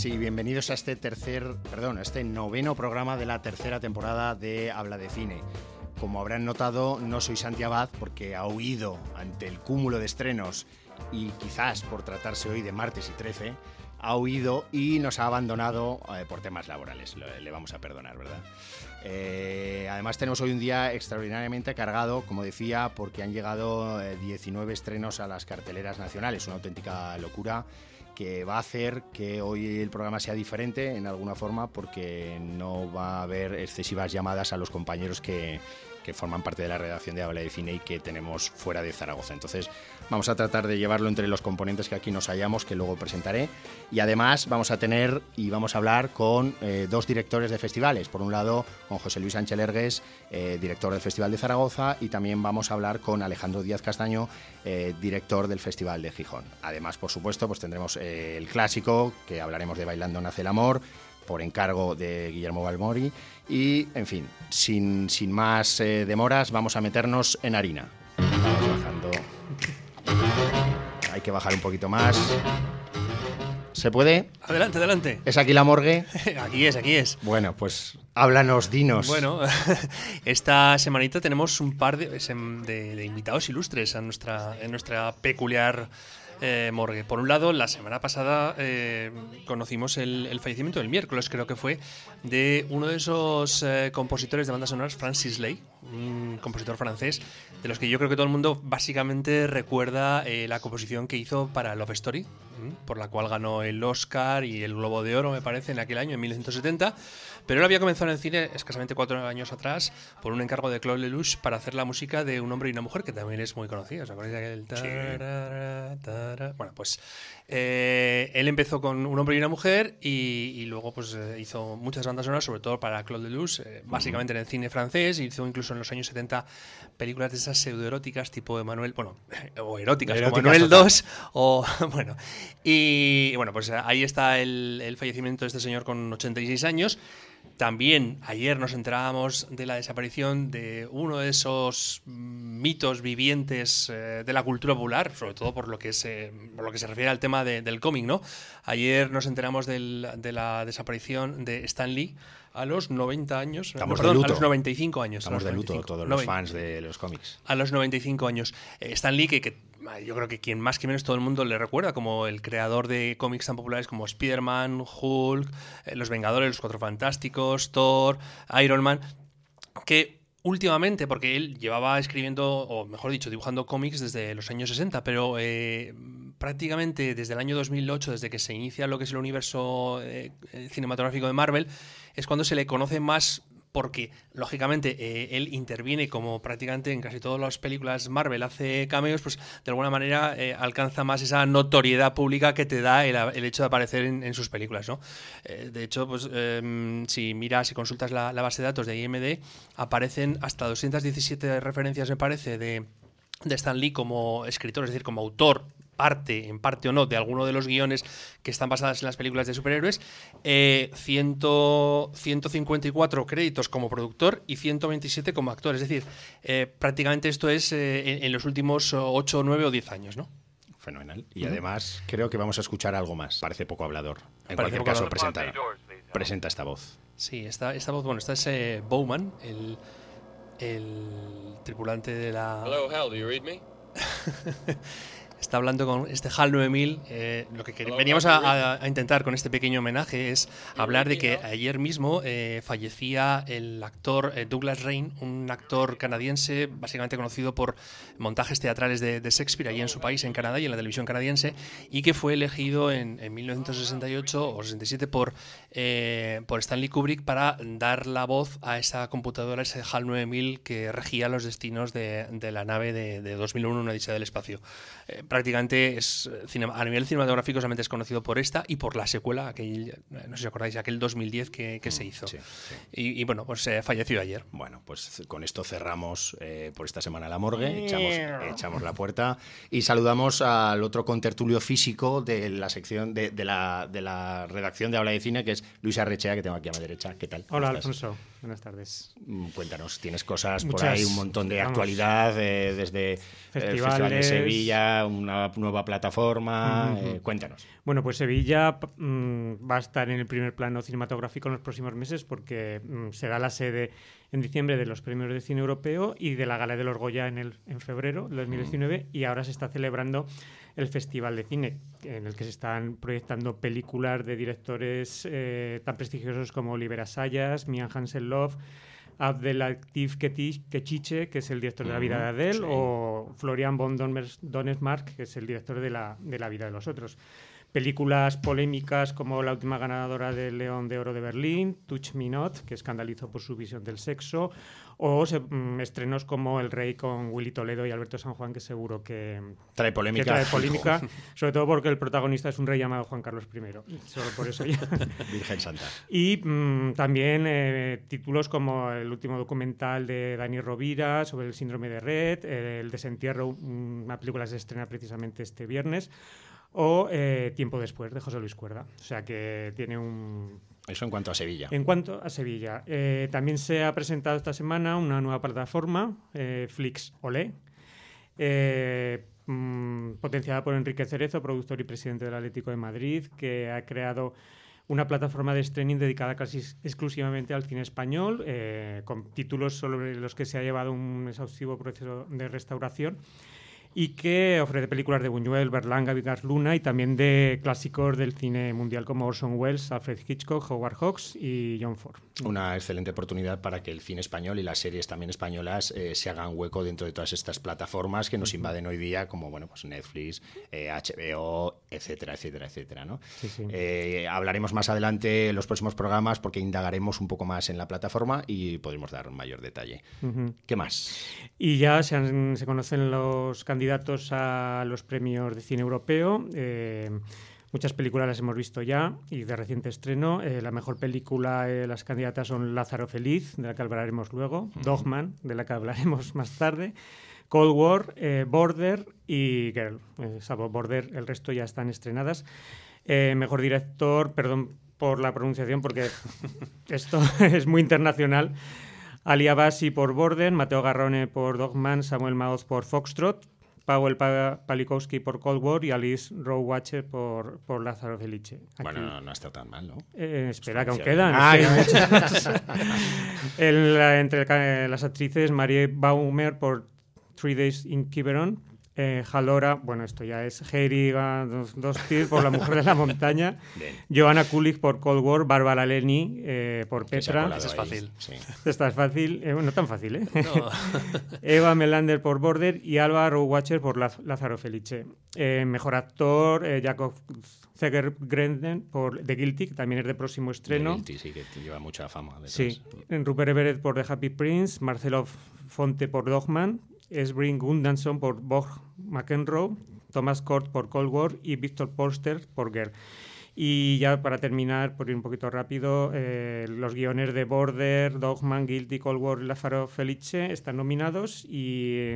tardes y bienvenidos a este tercer, perdón, a este noveno programa de la tercera temporada de Habla de Cine. Como habrán notado, no soy Santi Abad porque ha huido ante el cúmulo de estrenos y quizás por tratarse hoy de martes y 13, ha huido y nos ha abandonado eh, por temas laborales. Le, vamos a perdonar, ¿verdad? Eh, además tenemos hoy un día extraordinariamente cargado, como decía, porque han llegado eh, 19 estrenos a las carteleras nacionales, una auténtica locura que va a hacer que hoy el programa sea diferente en alguna forma porque no va a haber excesivas llamadas a los compañeros que, forman parte de la redacción de Habla de Cine y que tenemos fuera de Zaragoza. Entonces vamos a tratar de llevarlo entre los componentes que aquí nos hallamos, que luego presentaré. Y además vamos a tener y vamos a hablar con eh, dos directores de festivales. Por un lado, con José Luis Sánchez Lergues, eh, director del Festival de Zaragoza, y también vamos a hablar con Alejandro Díaz Castaño, eh, director del Festival de Gijón. Además, por supuesto, pues tendremos eh, el clásico, que hablaremos de Bailando Nace el Amor, por encargo de Guillermo Balmori. Y, en fin, sin, sin más eh, demoras, vamos a meternos en harina. Vamos bajando. Hay que bajar un poquito más. ¿Se puede? Adelante, adelante. ¿Es aquí la morgue? Aquí es, aquí es. Bueno, pues háblanos, dinos. Bueno, esta semanita tenemos un par de, de- de invitados ilustres a nuestra, en nuestra peculiar eh, morgue. Por un lado, la semana pasada eh, conocimos el, el fallecimiento, el miércoles creo que fue, de uno de esos eh, compositores de bandas sonoras, Francis Lay, un compositor francés, de los que yo creo que todo el mundo básicamente recuerda eh, la composición que hizo para Love Story, por la cual ganó el Oscar y el Globo de Oro, me parece, en aquel año, en 1970. Pero él había comenzado en el cine escasamente cuatro años atrás por un encargo de Claude Lelouch para hacer la música de Un hombre y una mujer, que también es muy conocida. ¿Os acordáis de aquel? tarara, tarara? Bueno, pues eh, él empezó con Un hombre y una mujer y, y luego pues eh, hizo muchas bandas sonoras, sobre todo para Claude Lelouch, eh, básicamente en el cine francés. Hizo incluso en los años 70 películas de esas pseudoeróticas tipo Emanuel, bueno, o eróticas, como Eróticas Manuel total. 2 o bueno. Y bueno, pues ahí está el, el fallecimiento de este señor con 86 años. También ayer nos enterábamos de la desaparición de uno de esos mm, mitos vivientes eh, de la cultura popular, sobre todo por lo que se, por lo que se refiere al tema de- del cómic, ¿no? Ayer nos enteramos del- de la desaparición de Stan Lee a los 90 años. Estamos no, perdón, de luto. A los 95 años. Estamos los de luto 95. todos los 90 fans de los cómics. a los 95 años. Eh, Stan Lee, que, que, yo creo que quien más que menos todo el mundo le recuerda como el creador de cómics tan populares como Spider-Man, Hulk, eh, Los Vengadores, Los Cuatro Fantásticos, Thor, Iron Man, que últimamente, porque él llevaba escribiendo, o mejor dicho, dibujando cómics desde los años 60, pero eh, prácticamente desde el año 2008, desde que se inicia lo que es el universo eh, cinematográfico de Marvel, es cuando se le conoce más porque, lógicamente, eh, él interviene como prácticamente en casi todas las películas Marvel, hace cameos, pues de alguna manera eh, alcanza más esa notoriedad pública que te da el, hecho de aparecer en, sus películas, ¿no? Eh, de hecho, pues eh, si miras, si consultas la, la base de datos de IMD, aparecen hasta 217 referencias, me parece, de, de Stan Lee como escritor, es decir, como autor parte, en parte o no, de alguno de los guiones que están basadas en las películas de superhéroes, eh, 100 154 créditos como productor y 127 como actor. Es decir, eh, prácticamente esto es eh, en, en los últimos 8, 9 o 10 años, ¿no? Fenomenal. Y además creo que vamos a escuchar algo más. Parece poco hablador. En Parece cualquier caso, hablador. presenta, presenta esta voz. Sí, esta, esta voz, bueno, esta es eh, Bowman, el, el tripulante de la... Hello, Hal, do you read me? está hablando con este HAL 9000. eh, lo que veníamos a, intentar con este pequeño homenaje es hablar de que ayer mismo eh, fallecía el actor eh, Douglas Rain, un actor canadiense básicamente conocido por montajes teatrales de, de Shakespeare allí en su país, en Canadá y en la televisión canadiense, y que fue elegido en, en 1968 o 67 por, eh, por Stanley Kubrick para dar la voz a esa computadora, ese HAL 9000 que regía los destinos de, de la nave de, de 2001, una dicha del espacio. Eh, prácticamente es a nivel cinematográfico solamente es conocido por esta y por la secuela, aquel, eh, no sé si acordáis, aquel 2010 que, que se hizo. Mm, sí, sí. Y, y bueno, pues eh, falleció ayer. Bueno, pues con esto cerramos eh, por esta semana la morgue, echamos, echamos la puerta y saludamos al otro contertulio físico de la sección de, de la, de la redacción de Habla de Cine, que es Luis Arrechea, que tengo aquí a mi derecha. ¿Qué tal? ¿Cómo Hola? Alfonso. Buenas tardes. Mm, Cuéntanos, tienes cosas por ahí, un montón de vamos. actualidad, eh, desde el Festival de. Sevilla, un una nueva plataforma. Eh, cuéntanos. Bueno, pues Sevilla mm, va a estar en el primer plano cinematográfico en los próximos meses porque mm, será la sede en diciembre de los premios de cine europeo y de la Gala de los Goya en, el, en febrero de 2019 y ahora se está celebrando el Festival de Cine, en el que se están proyectando películas de directores eh, tan prestigiosos como Olivera Sayas, Mian Hansen Love, Abdelatif Kechiche, que es el director de La vida de Adele, o Florian von Donnersmarck, que es el director de la, de la vida de los otros películas polémicas como la última ganadora del León de Oro de Berlín, Touch Me Not, que escandalizó por su visión del sexo, o mm, estrenos como El Rey con Willy Toledo y Alberto San Juan, que seguro que trae polémica. trae polémica sobre todo porque el protagonista es un rey llamado Juan Carlos I. Solo por eso ya. Virgen Santa. Y mm, también eh, títulos como el último documental de Dani Rovira sobre el síndrome de Red, El Desentierro, una película que se estrena precisamente este viernes o eh, Tiempo después de José Luis Cuerda. O sea que tiene un... Eso en cuanto a Sevilla. En cuanto a Sevilla. Eh, también se ha presentado esta semana una nueva plataforma, eh, Flix Olé, mm, potenciada por Enrique Cerezo, productor y presidente del Atlético de Madrid, que ha creado una plataforma de streaming dedicada casi exclusivamente al cine español, con títulos sobre los que se ha llevado un exhaustivo proceso de restauración y que ofrece películas de Buñuel, Berlanga, Vigas Luna y también de clásicos del cine mundial como Orson Welles, Alfred Hitchcock, Howard Hawks y John Ford. Una excelente oportunidad para que el cine español y las series también españolas eh, se hagan hueco dentro de todas estas plataformas que nos invaden hoy día, como bueno, pues Netflix, HBO, eh, etcétera, etcétera, etcétera. ¿no? Eh, hablaremos más adelante en los próximos programas porque indagaremos un poco más en la plataforma y podremos dar un mayor detalle. ¿Qué más? Y ya se, se conocen los candidatos candidatos a los premios de cine europeo. Eh, muchas películas las hemos visto ya y de reciente estreno. Eh, la mejor película, eh, las candidatas son Lázaro Feliz, de la que hablaremos luego, Dogman, de la que hablaremos más tarde, Cold War, Border y Girl. salvo Border, el resto ya están estrenadas. mejor director, perdón por la pronunciación porque esto es muy internacional. Ali Abasi por Border, Mateo Garrone por Dogman, Samuel Maoz por Foxtrot, Powell Palikowski por Cold War y Alice Rowe por, por Lázaro Felice. Bueno, no, está tan mal, ¿no? Eh, espera, que aún quedan. entre las actrices, Marie Baumer por Three Days in Quiberon, eh, Jalora, bueno, esto ya es Heiri dos, dos por La Mujer de la Montaña, Joanna Kulik por Cold War, Bárbara Leni eh, por Petra. Eso es fácil. Esta es fácil, eh, no tan fácil, ¿eh? Eva Melander por Border y Alba Watcher por Lázaro Felice. mejor actor, Jacob Zeger Grenden por The Guilty, que también es de próximo estreno. The Guilty, sí, que lleva mucha fama. Sí, Rupert Everett por The Happy Prince, Marcelo Fonte por Dogman, Esbring Gundanson por Bog McEnroe, Thomas Court por Cold War y Victor Polster por Girl. Y ya para terminar, por ir un poquito rápido, eh, los guiones de Border, Dogman, Guilty, Cold War y Lázaro Felice están nominados y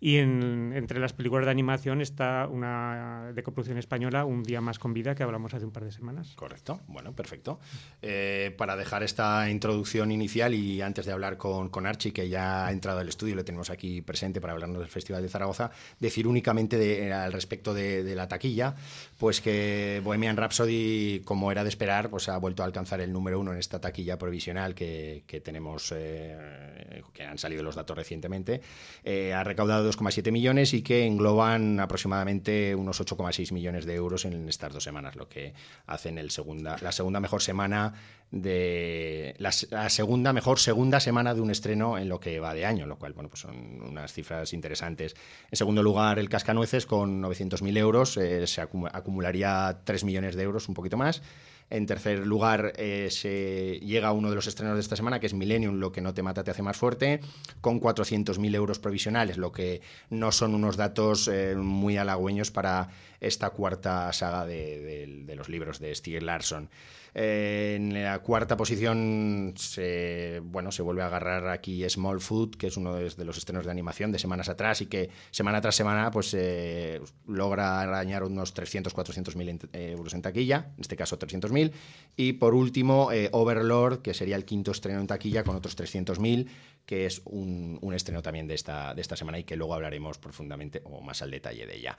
y entre las películas de animación está una de coproducción española, Un día más con vida, que hablamos hace un par de semanas. Correcto, bueno, perfecto. Eh, para dejar esta introducción inicial y antes de hablar con, con Archie, que ya ha entrado al estudio, lo tenemos aquí presente para hablarnos del Festival de Zaragoza, decir únicamente de, al respecto de, la taquilla, pues que Bohemian Rhapsody, como era de esperar, pues ha vuelto a alcanzar el número uno en esta taquilla provisional que, que tenemos, eh, que han salido los datos recientemente. Eh, ha recaudado 2,7 millones y que engloban aproximadamente unos 8,6 millones de euros en estas dos semanas, lo que hacen el segunda, la segunda mejor semana de la, segunda mejor segunda semana de un estreno en lo que va de año, lo cual bueno pues son unas cifras interesantes. En segundo lugar, el Cascanueces con 900.000 euros eh, se acumularía 3 millones de euros, un poquito más. En tercer lugar, eh, se llega uno de los estrenos de esta semana, que es Millennium, lo que no te mata te hace más fuerte, con 400.000 euros provisionales, lo que no son unos datos eh, muy halagüeños para esta cuarta saga de, los libros de Stieg Larsson. Eh, en la cuarta posición se, bueno, se vuelve a agarrar aquí Small Food, que es uno de, los estrenos de animación de semanas atrás y que semana tras semana pues eh, logra arañar unos 300, 400 mil euros en taquilla, en este caso 300 mil. Y por último, Overlord, que sería el quinto estreno en taquilla con otros 300 mil que es un, estreno también de esta, de esta semana y que luego hablaremos profundamente o más al detalle de ella.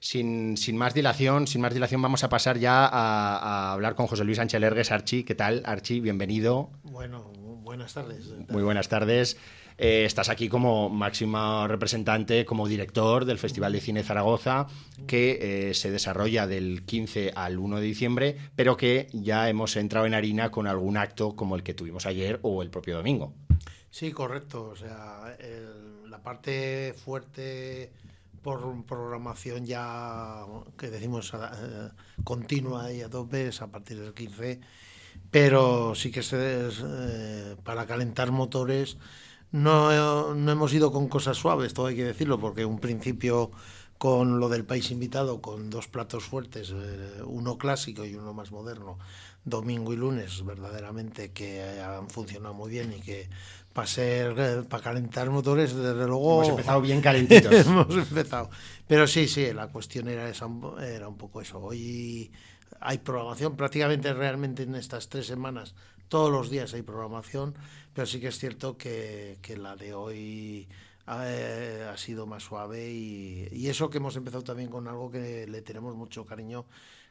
Sin, más dilación, sin más dilación, vamos a pasar ya a, hablar con José Luis Sánchez Lergues. Archi, ¿qué tal? Archi, bienvenido. Bueno, buenas tardes. Muy buenas tardes. Eh, estás aquí como máximo representante, como director del Festival de Cine Zaragoza, que eh, se desarrolla del 15 al 1 de diciembre, pero que ya hemos entrado en harina con algún acto como el que tuvimos ayer o el propio domingo. Sí, correcto. O sea, la parte fuerte por programación ya, que decimos, eh, continua y a tope es a partir del 15, pero sí que se, eh, para calentar motores no, no hemos ido con cosas suaves, todo hay que decirlo, porque un principio con lo del país invitado, con dos platos fuertes, eh, uno clásico y uno más moderno, domingo y lunes, verdaderamente que han funcionado muy bien y que para ser eh, para calentar motores, desde luego. Hemos empezado bien calentitos. hemos empezado. Pero sí, sí, la cuestión era, esa, era un poco eso. Hoy hay programación, prácticamente realmente en estas tres semanas, todos los días hay programación, pero sí que es cierto que, que la de hoy eh, ha, sido más suave y, y, eso que hemos empezado también con algo que le tenemos mucho cariño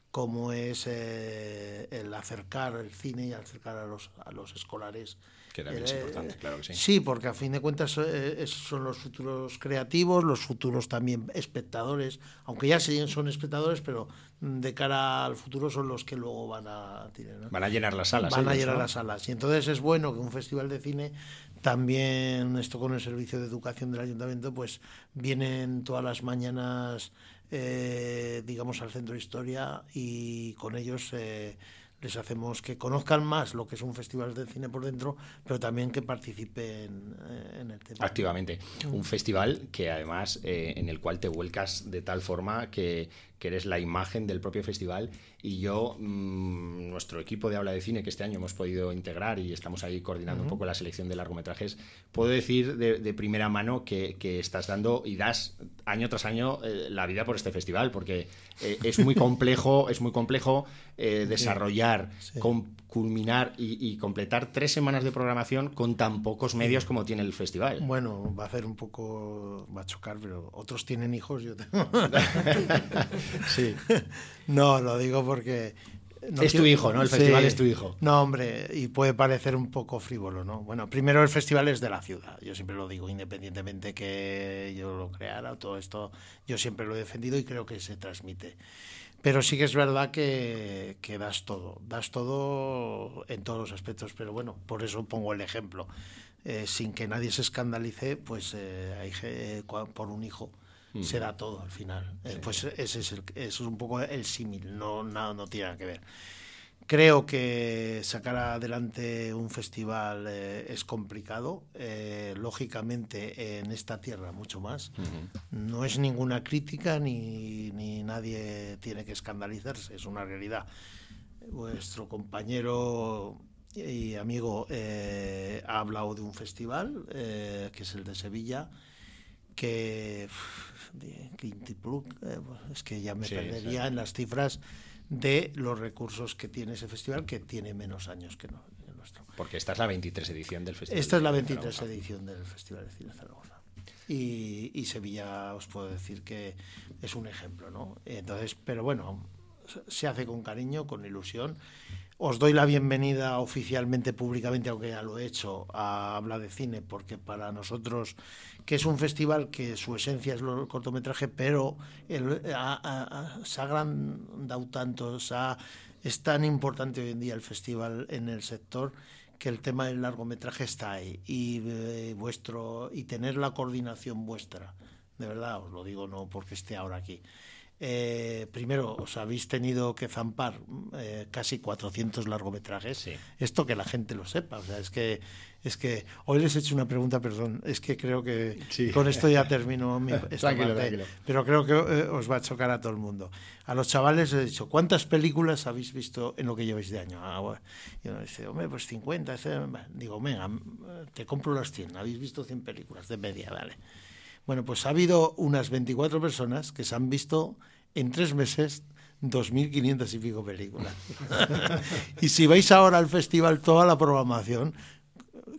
como es eh, el acercar el cine y acercar a los, a los escolares que también es eh, importante, claro que sí. Sí, porque a fin de cuentas eh, son los futuros creativos, los futuros también espectadores, aunque ya son espectadores, pero de cara al futuro son los que luego van a van a llenar las salas. Van a llenar las salas. Y entonces es bueno que un festival de cine también, esto con el servicio de educación del ayuntamiento, pues vienen todas las mañanas, eh, digamos, al centro de historia y con ellos les hacemos que conozcan más lo que es un festival de cine por dentro, pero también que participen eh, en el tema. Activamente. Un festival que además eh, en el cual te vuelcas de tal forma que, que eres la imagen del propio festival y yo, mm, nuestro equipo de habla de cine que este año hemos podido integrar y estamos ahí coordinando un poco la selección de largometrajes, puedo decir de, primera mano que, que, estás dando y das año tras año eh, la vida por este festival porque es muy complejo, es muy complejo desarrollar, culminar y, completar tres semanas de programación con tan pocos medios como tiene el festival. Bueno, va a hacer un poco, va a chocar, pero otros tienen hijos, yo tengo. sí. No, lo digo porque... es tu hijo, ¿no? El festival es tu hijo. No, hombre, y puede parecer un poco frívolo, ¿no? Bueno, primero el festival es de la ciudad, yo siempre lo digo, independientemente que yo lo creara, todo esto, yo siempre lo he defendido y creo que se transmite. Pero sí que es verdad que, que, das todo, das todo en todos los aspectos, pero bueno, por eso pongo el ejemplo. Eh, sin que nadie se escandalice, pues eh, hay, eh, por un hijo mm. se da todo al final. pues ese es, el, es un poco el símil, no, nada, no tiene nada que ver. Creo que sacar adelante un festival eh, es complicado, eh, lógicamente en esta tierra mucho más. No es ninguna crítica ni, ni, nadie tiene que escandalizarse, es una realidad. Vuestro compañero y amigo eh, ha hablado de un festival, que es el de Sevilla, que de es que ya me perdería en las cifras de los recursos que tiene ese festival, que tiene menos años que nuestro. Porque esta es la 23 edición del festival. Esta es la 23 edición del Festival de Cine Zaragoza. Y, y, Sevilla os puedo decir que es un ejemplo, ¿no? Entonces, pero bueno, se hace con cariño, con ilusión os doy la bienvenida oficialmente, públicamente, aunque ya lo he hecho, a Habla de Cine, porque para nosotros, que es un festival que su esencia es el cortometraje, pero se ha agrandado tanto, es tan importante hoy en día el festival en el sector que el tema del largometraje está ahí. Y eh, vuestro y tener la coordinación vuestra de verdad os lo digo no porque esté ahora aquí eh, primero, os habéis tenido que zampar eh, casi 400 largometrajes. Esto que la gente lo sepa. O sea, es que, es que hoy les he hecho una pregunta, perdón. Es que creo que con esto ya termino mi esta parte, Pero creo que eh, os va a chocar a todo el mundo. A los chavales he dicho, ¿cuántas películas habéis visto en lo que lleváis de año? Ah, y uno dice, hombre, pues 50. Digo, venga, te compro las 100. Habéis visto 100 películas de media, vale. Bueno, pues ha habido unas 24 personas que se han visto en tres meses 2.500 y pico películas. y si vais ahora al festival toda la programación,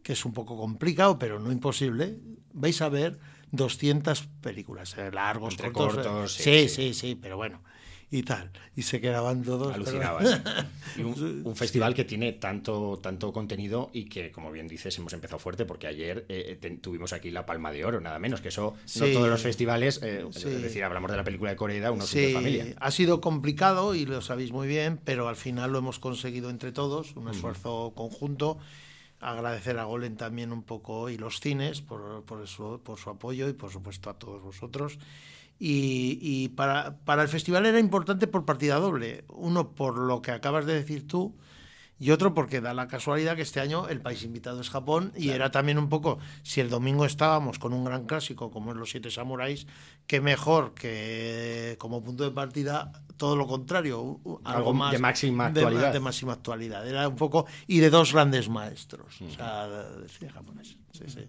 que es un poco complicado, pero no imposible, vais a ver 200 películas, eh, largos, cortos. Eh, sí, sí, sí, pero bueno y tal. Y se quedaban todos. Alucinaban. y un, festival que tiene tanto, tanto contenido y que, como bien dices, hemos empezado fuerte porque ayer eh, tuvimos aquí la Palma de Oro, nada menos, que eso no todos los festivales, eh, es decir, hablamos de la película de Corea, uno sí. de familia. Ha sido complicado y lo sabéis muy bien, pero al final lo hemos conseguido entre todos, un esfuerzo conjunto agradecer a Golen también un poco y los cines por, por, su, por su apoyo y por supuesto a todos vosotros. Y, para, para, el festival era importante por partida doble. Uno, por lo que acabas de decir tú, y otro, porque da la casualidad que este año el país invitado es Japón, y era también un poco, si el domingo estábamos con un gran clásico como es Los Siete Samuráis, que mejor que como punto de partida todo lo contrario, algo, más de máxima actualidad. De, máxima actualidad. Era un poco, y de dos grandes maestros, o sea, de cine japonés. Sí, sí.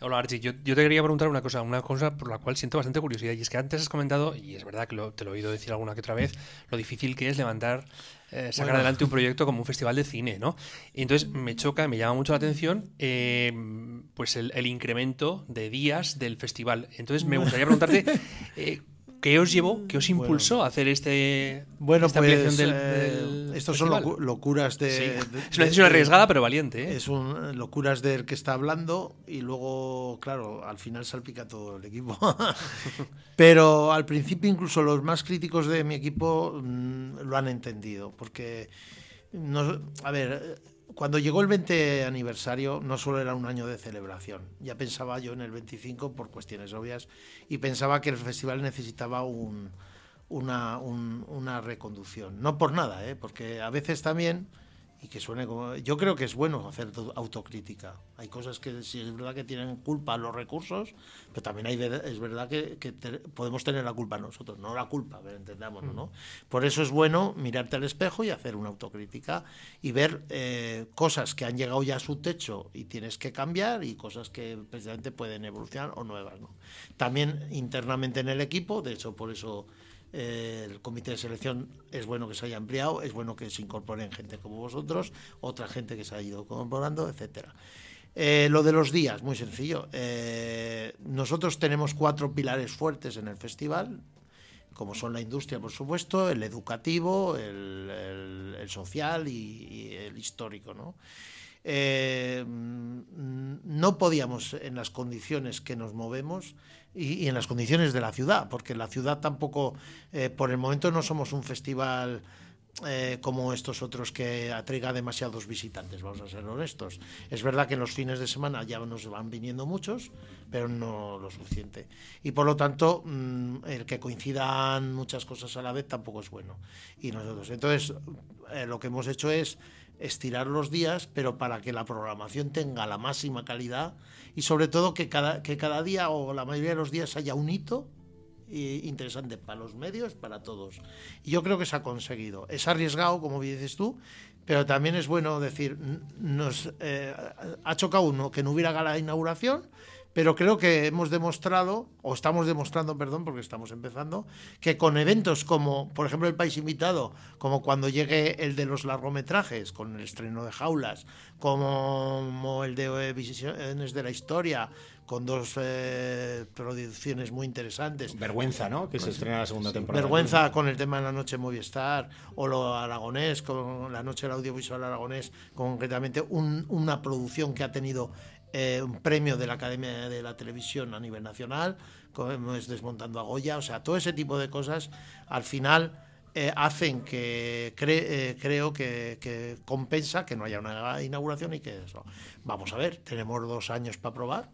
Hola Archie, yo, te quería preguntar una cosa, una cosa por la cual siento bastante curiosidad, y es que antes has comentado, y es verdad que te lo he oído decir alguna que otra vez, lo difícil que es levantar, eh, sacar adelante un proyecto como un festival de cine, ¿no? Y entonces me choca, me llama mucho la atención, eh, pues el, incremento de días del festival. Entonces me gustaría preguntarte... Eh, ¿Qué os llevó, qué os impulsó a hacer este, bueno, esta pues, del, eh, Estos son locuras de, Es una decisión arriesgada, pero valiente. ¿eh? Es un, locuras del que está hablando y luego, claro, al final salpica todo el equipo. pero al principio incluso los más críticos de mi equipo mm, lo han entendido, porque, no, a ver cuando llegó el 20 aniversario no solo era un año de celebración, ya pensaba yo en el 25 por cuestiones obvias y pensaba que el festival necesitaba un, una, una reconducción. No por nada, ¿eh? porque a veces también y que suene como... Yo creo que es bueno hacer autocrítica. Hay cosas que sí es verdad que tienen culpa los recursos, pero también hay, es verdad que, podemos tener la culpa nosotros, no la culpa, entendámonos, ¿no? Por eso es bueno mirarte al espejo y hacer una autocrítica y ver eh, cosas que han llegado ya a su techo y tienes que cambiar y cosas que precisamente pueden evolucionar o nuevas, ¿no? También internamente en el equipo, de hecho por eso el comité de selección es bueno que se haya ampliado, es bueno que se incorporen gente como vosotros, otra gente que se ha ido incorporando, etcétera. Eh, lo de los días, muy sencillo. Eh, nosotros tenemos cuatro pilares fuertes en el festival, como son la industria, por supuesto, el educativo, el, social y, el histórico. ¿no? Eh, no podíamos, en las condiciones que nos movemos, y, en las condiciones de la ciudad, porque la ciudad tampoco, eh, por el momento no somos un festival eh, como estos otros que atraiga demasiados visitantes, vamos a ser honestos. Es verdad que en los fines de semana ya nos van viniendo muchos, pero no lo suficiente. Y por lo tanto, mm, el que coincidan muchas cosas a la vez tampoco es bueno. Y nosotros, entonces, eh, lo que hemos hecho es estirar los días, pero para que la programación tenga la máxima calidad y sobre todo que cada, que cada día o la mayoría de los días haya un hito eh, interesante para los medios, para todos. Yo creo que se ha conseguido. Es arriesgado, como dices tú, pero también es bueno decir, nos eh, ha chocado uno que no hubiera de inauguración, pero creo que hemos demostrado, o estamos demostrando, perdón, porque estamos empezando, que con eventos como, por ejemplo, el país invitado, como cuando llegue el de los largometrajes, con el estreno de Jaulas, como el de Visiones de la Historia, con dos eh, producciones muy interesantes. Vergüenza, ¿no? Que se estrena la segunda temporada. Vergüenza con el tema de la noche Movistar, o lo aragonés, con la noche del audiovisual aragonés, concretamente una producción que ha tenido eh, un premio de la Academia de la Televisión a nivel nacional, como es Desmontando a Goya, o sea, todo ese tipo de cosas, al final eh, hacen que cre- eh, creo que, que compensa que no haya una inauguración y que eso. Vamos a ver, tenemos dos años para probar,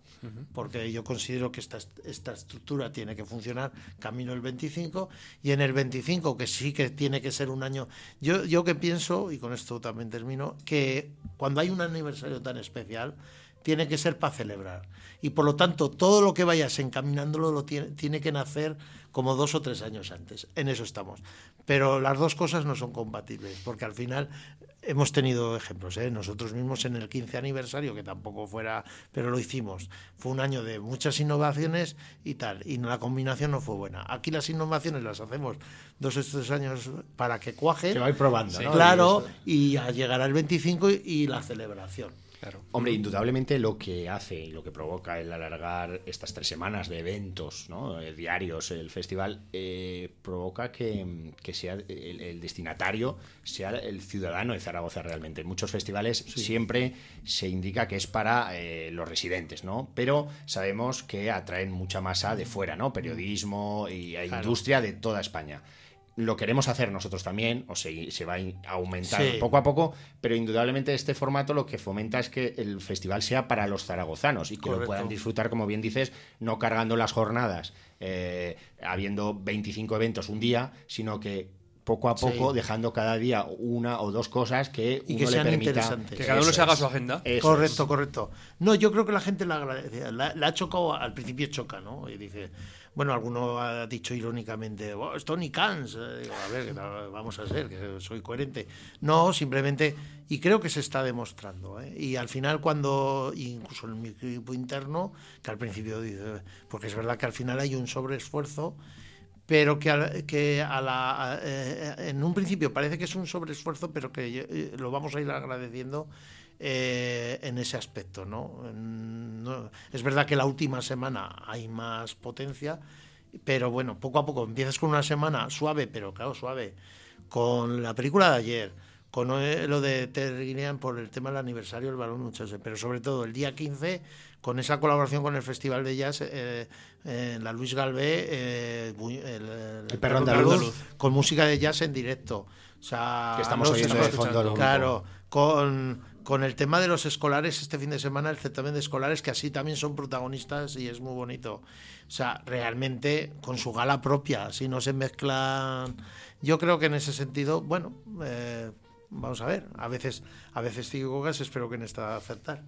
porque yo considero que esta, esta estructura tiene que funcionar camino el 25 y en el 25 que sí que tiene que ser un año. Yo, yo que pienso, y con esto también termino, que cuando hay un aniversario tan especial, tiene que ser para celebrar. Y por lo tanto, todo lo que vayas encaminándolo lo tiene, tiene que nacer como dos o tres años antes. En eso estamos. Pero las dos cosas no son compatibles, porque al final hemos tenido ejemplos. ¿eh? Nosotros mismos en el 15 aniversario, que tampoco fuera, pero lo hicimos. Fue un año de muchas innovaciones y tal, y la combinación no fue buena. Aquí las innovaciones las hacemos dos o tres años para que cuajen. Se va a ir probando, ¿no? Claro, y llegará el 25 y, y la celebración. Claro. Hombre, indudablemente lo que hace y lo que provoca el alargar estas tres semanas de eventos ¿no? Eh, diarios, el festival, eh, provoca que, que sea el, el destinatario sea el ciudadano de Zaragoza realmente. En muchos festivales siempre se indica que es para eh, los residentes, ¿no? Pero sabemos que atraen mucha masa de fuera, ¿no? Periodismo y a industria de toda España lo queremos hacer nosotros también, o se, se va a aumentar Sí. poco a poco, pero indudablemente este formato lo que fomenta es que el festival sea para los zaragozanos y que lo puedan disfrutar, como bien dices, no cargando las jornadas, eh, habiendo 25 eventos un día, sino que poco a poco Sí. dejando cada día una o dos cosas que Y uno que le sean permita. interesantes. Que cada uno se haga su agenda. Eso correcto, es. correcto. No, yo creo que la gente la agradece. La, la ha chocado, al principio choca, ¿no? Y dice, bueno, alguno ha dicho irónicamente, "Oh, es Tony Cans. Eh, a ver, ¿qué tal vamos a ser, que soy coherente. No, simplemente, y creo que se está demostrando. ¿eh? Y al final, cuando, incluso en mi equipo interno, que al principio dice, porque es verdad que al final hay un sobreesfuerzo pero que, a, que a la, eh, en un principio parece que es un sobreesfuerzo, pero que lo vamos a ir agradeciendo eh, en ese aspecto. ¿no? No- Es verdad que la última semana hay más potencia, pero bueno, poco a poco empiezas con una semana suave, pero claro, suave, con la película de ayer, con eh, lo de Terry Gilliam por el tema del aniversario del balón muchas pero sobre todo el día 15 con esa colaboración con el Festival de Jazz eh, eh, la Luis Galvé eh, bu- el, El perro andaluz. con música de jazz en directo o sea Que estamos oyendo de fondo claro con, con el tema de los escolares este fin de semana el certamen de escolares que así también son protagonistas y es muy bonito. O sea realmente con su gala propia si no se mezclan. Yo creo que en ese sentido bueno eh, Vamos a ver, a veces, a veces equivocas, espero que en esta acertar.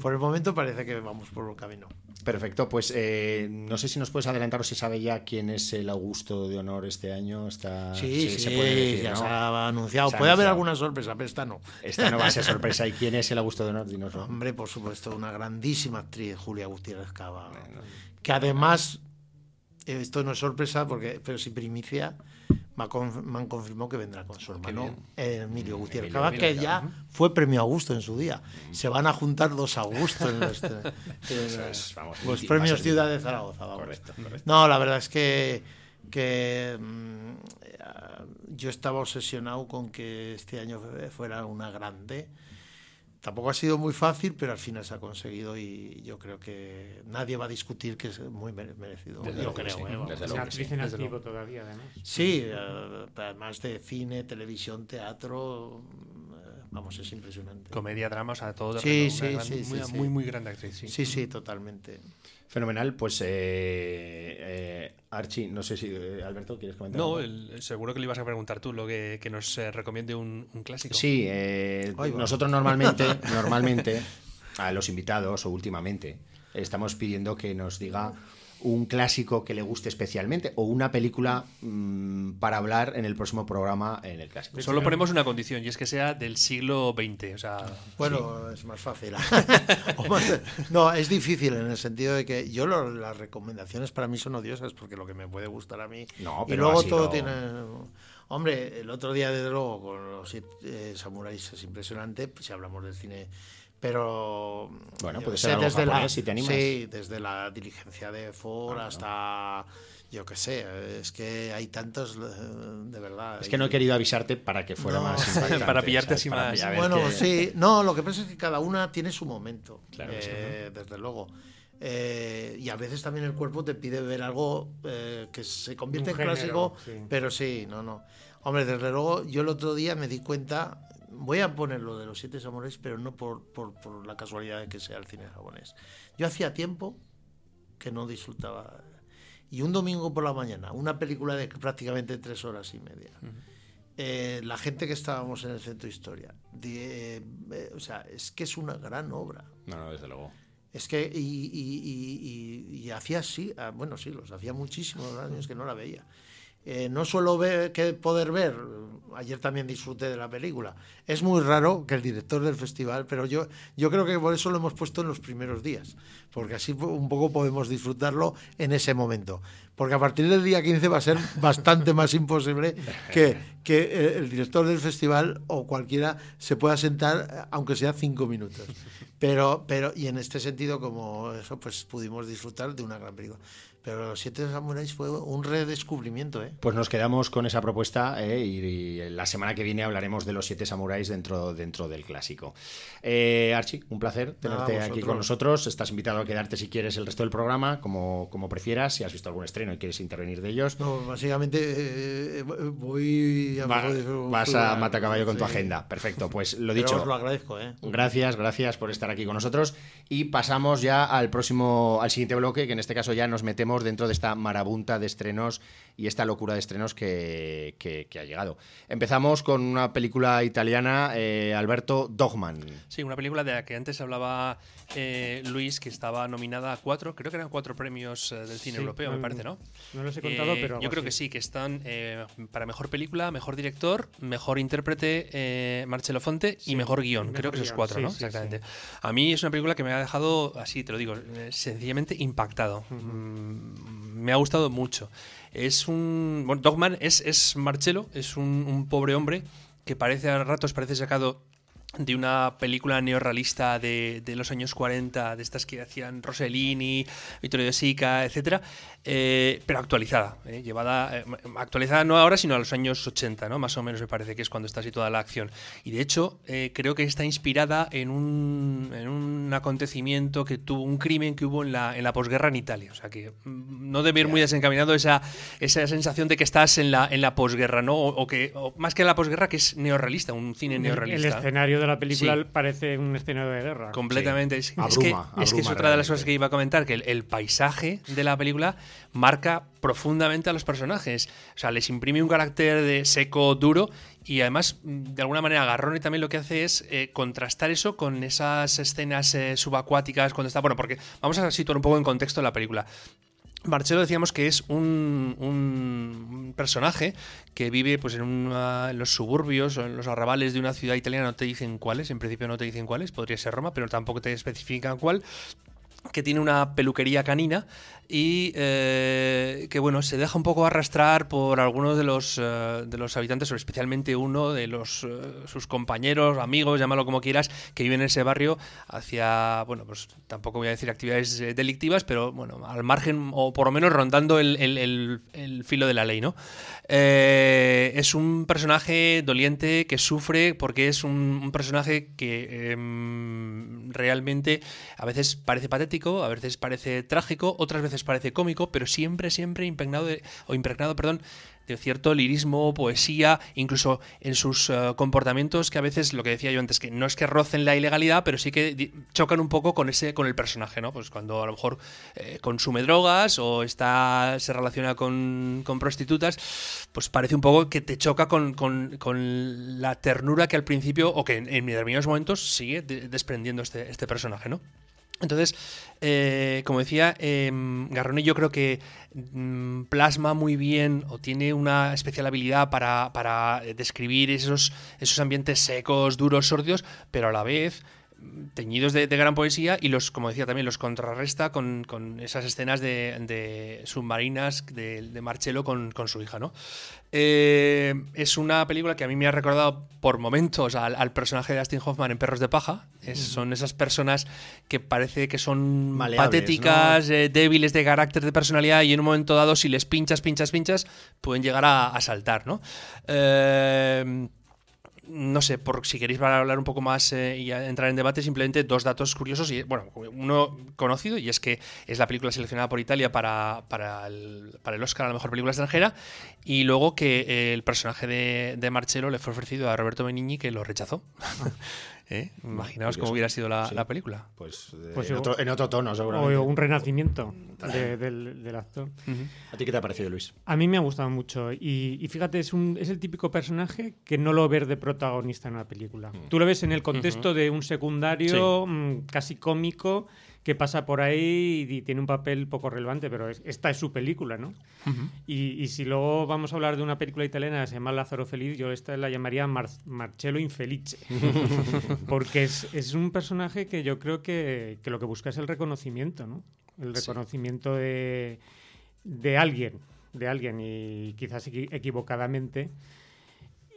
Por el momento parece que vamos por buen camino. Perfecto, pues eh, no sé si nos puedes adelantar o si sabe ya quién es el Augusto de Honor este año. Está, Sí, sí, se puede decir, ya ¿no? se ha anunciado. Se ha Puede haber alguna sorpresa, pero esta no. Esta no va a ser sorpresa. ¿Y quién es el Augusto de Honor? Dinoslo. Hombre, por supuesto, una grandísima actriz, Julia Gutiérrez Cava. Que además, esto no es sorpresa, porque pero sí primicia, me, ha conf- me han confirmado que vendrá con su hermano eh, Emilio Gutiérrez Emilio, Cava, Emilio que ya fue premio Augusto en su día. Se van a juntar dos Augustos en Eso es, vamos, los premios Ciudad de Zaragoza. Vamos. Correcto, correcto. No, la verdad es que, que mm, eh, yo estaba obsesionado con que este año fuera una grande. Tampoco ha sido muy fácil, pero al final se ha conseguido y yo creo que nadie va a discutir que es muy mere- merecido. Desde yo creo, sí, ¿eh? Desde sí, actriz en desde activo todavía, además. Sí, eh, además de cine, televisión, teatro, vamos, es impresionante. Comedia, drama, o sea, todo. Sí, sí, gran- muy, sí. muy, muy grande actriz, sí. Sí, sí, totalmente. Fenomenal, pues eh, eh, Archie, no sé si eh, Alberto, ¿quieres comentar? No, el- seguro que le ibas a preguntar tú lo que, que nos eh, recomiende un, un clásico. Sí, eh, nosotros normalmente, normalmente, a los invitados o últimamente, estamos pidiendo que nos diga un clásico que le guste especialmente o una película mm, para hablar en el próximo programa en el clásico. Solo ponemos una condición y es que sea del siglo XX. O sea, Bueno, es más fácil. Más- no, es difícil en el sentido de que yo lo- las recomendaciones para mí son odiosas porque lo que me puede gustar a mí. No, y pero luego así todo tiene. Hombre, el otro día, desde luego, con los siete, eh, samuráis es impresionante, pues, si hablamos del cine. Pero. Bueno, puede ser algo desde la, si te animas. Sí, desde la diligencia de Ford hasta. Yo qué sé, es que hay tantos, eh, de verdad. Es que no he querido avisarte para que fuera No. más Para pillarte así Para más. pillar- a ver Bueno, que- sí, no, lo que pasa es que cada una tiene su momento, Claro que sí, eh, desde luego. eh, y a veces también el cuerpo te pide ver algo eh, que se convierte Un en clásico, sí. pero sí, no, no. Hombre, desde luego, yo el otro día me di cuenta, voy a poner lo de los siete samuráis, pero no por, por, por la casualidad de que sea el cine japonés. Yo hacía tiempo que no disfrutaba. Y un domingo por la mañana, una película de prácticamente tres horas y media. Eh, la gente que estábamos en el centro de historia, de- eh, o sea, es que es una gran obra. No, no, desde luego. Es que, y, y- y- y- hacía así, ah, bueno, sí, los hacía muchísimos años que no la veía. Eh, no suelo ver, que poder ver, ayer también disfruté de la película. Es muy raro que el director del festival, pero yo, yo creo que por eso lo hemos puesto en los primeros días, porque así un poco podemos disfrutarlo en ese momento. Porque a partir del día 15 va a ser bastante más imposible que, que eh, el director del festival o cualquiera se pueda sentar, eh, aunque sea cinco minutos. Pero, pero, y en este sentido, como eso, pues pudimos disfrutar de una gran película. Pero Los Siete Samuráis fue un redescubrimiento, ¿eh? Pues nos quedamos con esa propuesta ¿eh? y, y la semana que viene hablaremos de los siete samuráis dentro, dentro del clásico. Eh, Archie, un placer tenerte aquí con nosotros. Estás invitado a quedarte si quieres el resto del programa, como, como prefieras. Si has visto algún estreno y quieres intervenir de ellos, No, básicamente eh, voy a... va- vas a matacaballo con tu agenda. Perfecto, pues lo Pero dicho. os lo agradezco, ¿eh? Gracias, gracias por estar aquí con nosotros. Y pasamos ya al próximo, al siguiente bloque, que en este caso ya nos metemos dentro de esta marabunta de estrenos y esta locura de estrenos que, que- que ha llegado. Empezamos con una película italiana, eh, Alberto Dogman. Sí, una película de la que antes hablaba eh, Luis, que estaba nominada a cuatro, creo que eran cuatro premios eh, del cine Sí, europeo, no- me parece, ¿no? No los he contado, Eh, pero. yo creo que sí, que están eh, para mejor película, mejor director, mejor intérprete eh, Marcelo Fonte y mejor guion. mejor creo que esos cuatro, sí, ¿no? sí, Exactamente. A mí es una película que me ha dejado, así te lo digo, eh, sencillamente impactado. Mm, me ha gustado mucho. Es un. Bueno, Dogman es, es Marcelo, es un, un pobre hombre que parece a ratos parece sacado de una película neorrealista de, de los años 40, de estas que hacían Rossellini, Vittorio De Sica, etcétera, eh, pero actualizada, eh, llevada eh, actualizada no ahora, sino a los años 80, ¿no? Más o menos me parece que es cuando está situada la acción. Y de hecho, eh, creo que está inspirada en un, en un acontecimiento que tuvo, un crimen que hubo en la, en la posguerra en Italia. O sea que mm, no debe ir muy desencaminado esa, esa sensación de que estás en la, en la posguerra, ¿no? O, o que, o más que en la posguerra, que es neorrealista, un cine neorrealista. El escenario de la película Sí. parece un escenario de guerra. Completamente. Es, es Abruma, que, es que es otra de las cosas que iba a comentar, que el, el paisaje de la película marca profundamente a los personajes. O sea, les imprime un carácter de seco, duro, y además, de alguna manera, Garrone también lo que hace es eh, contrastar eso con esas escenas eh, subacuáticas cuando está... Bueno, porque vamos a situar un poco en contexto la película. Marcelo decíamos que es un, personaje que vive pues en, en los suburbios o en los arrabales de una ciudad italiana, no te dicen cuáles, en principio no te dicen cuáles, podría ser Roma, pero tampoco te especifican cuál que tiene una peluquería canina y eh, que bueno se deja un poco arrastrar por algunos de los eh, de los habitantes o especialmente uno de los eh, sus compañeros amigos llámalo como quieras que viven en ese barrio hacia bueno pues tampoco voy a decir actividades delictivas pero bueno al margen o por lo menos rondando el- el- el filo de la ley no Eh, es un personaje doliente que sufre porque es un, personaje que em, realmente a veces parece patético, a veces parece trágico, otras veces parece cómico, pero siempre, siempre impregnado de- o impregnado, perdón, de cierto lirismo, poesía, incluso en sus eh, comportamientos que a veces, lo que decía yo antes, que no es que rocen la ilegalidad, pero sí que chocan un poco con ese, con el personaje, ¿no? Pues cuando a lo mejor eh, consume drogas o está, se relaciona con, con prostitutas, pues parece un poco que te choca con, con- con la ternura que al principio, o que en, determinados momentos sigue de- desprendiendo este, este personaje, ¿no? Entonces, eh, como decía, eh, Garrone yo creo que mm, plasma muy bien o tiene una especial habilidad para, para describir esos, esos ambientes secos, duros, sordios, pero a la vez teñidos de, de gran poesía y los, como decía también, los contrarresta con, con esas escenas de, de submarinas de, de Marcello con, con su hija, ¿no? Eh, es una película que a mí me ha recordado por momentos al, al personaje de Dustin Hoffman en Perros de Paja. Es- Son esas personas que parece que son Maleables, patéticas, eh, débiles de carácter, de personalidad, y en un momento dado, si les pinchas, pinchas, pinchas, pueden llegar a, a saltar, ¿no? Eh, no sé, por si queréis hablar un poco más eh, y entrar en debate, simplemente dos datos curiosos. y Bueno, uno conocido, y es que es la película seleccionada por Italia para, para, el, para el Oscar a la mejor película extranjera, y luego que el personaje de, de Marcello le fue ofrecido a Roberto Benigni, que lo rechazó. ¿Eh? Imaginaos cómo hubiera sido la, película. Pues, eh, pues en, otro, tono, seguramente. O un renacimiento del, actor. ¿A ti qué te ha parecido, Luis? A mí me ha gustado mucho. Y, fíjate, es, un, es el típico personaje que no lo ves de protagonista en una película. Mm. Tú lo ves en el contexto de un secundario mm, casi cómico que pasa por ahí y, tiene un papel poco relevante, pero esta es su película, ¿no? y, si luego vamos a hablar de una película italiana que se llama Lázaro Feliz, yo esta la llamaría Marcello Infelice, porque es, un personaje que yo creo que, lo que busca es el reconocimiento, ¿no? El reconocimiento de, de alguien, de alguien, y quizás equivocadamente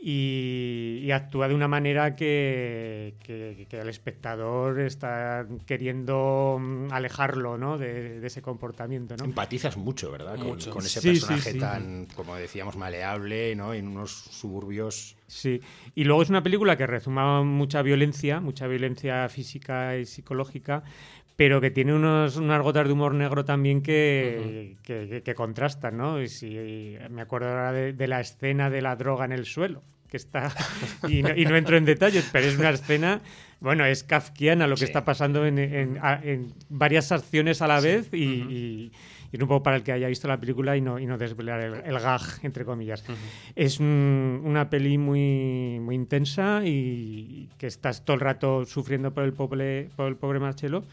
y, actúa de una manera que, el espectador está queriendo mm, alejarlo ¿no? de, ese comportamiento. ¿no? Empatizas mucho, ¿verdad? Con, ese personaje tan, como decíamos, maleable, ¿no? en unos suburbios. Sí, y luego es una película que resuma mucha violencia, mucha violencia física y psicológica, pero que tiene unos, unas gotas de humor negro también que, que, contrastan, ¿no? Y si, me acuerdo ahora de, la escena de la droga en el suelo, que está, y no, y no, entro en detalles, pero es una escena, bueno, es kafkiana lo que está pasando en, en, varias acciones a la vez y, y, un poco para el que haya visto la película y no, y no desvelar el, gag, entre comillas. Es una peli muy, muy intensa y que estás todo el rato sufriendo por el pobre, por el pobre Marcelo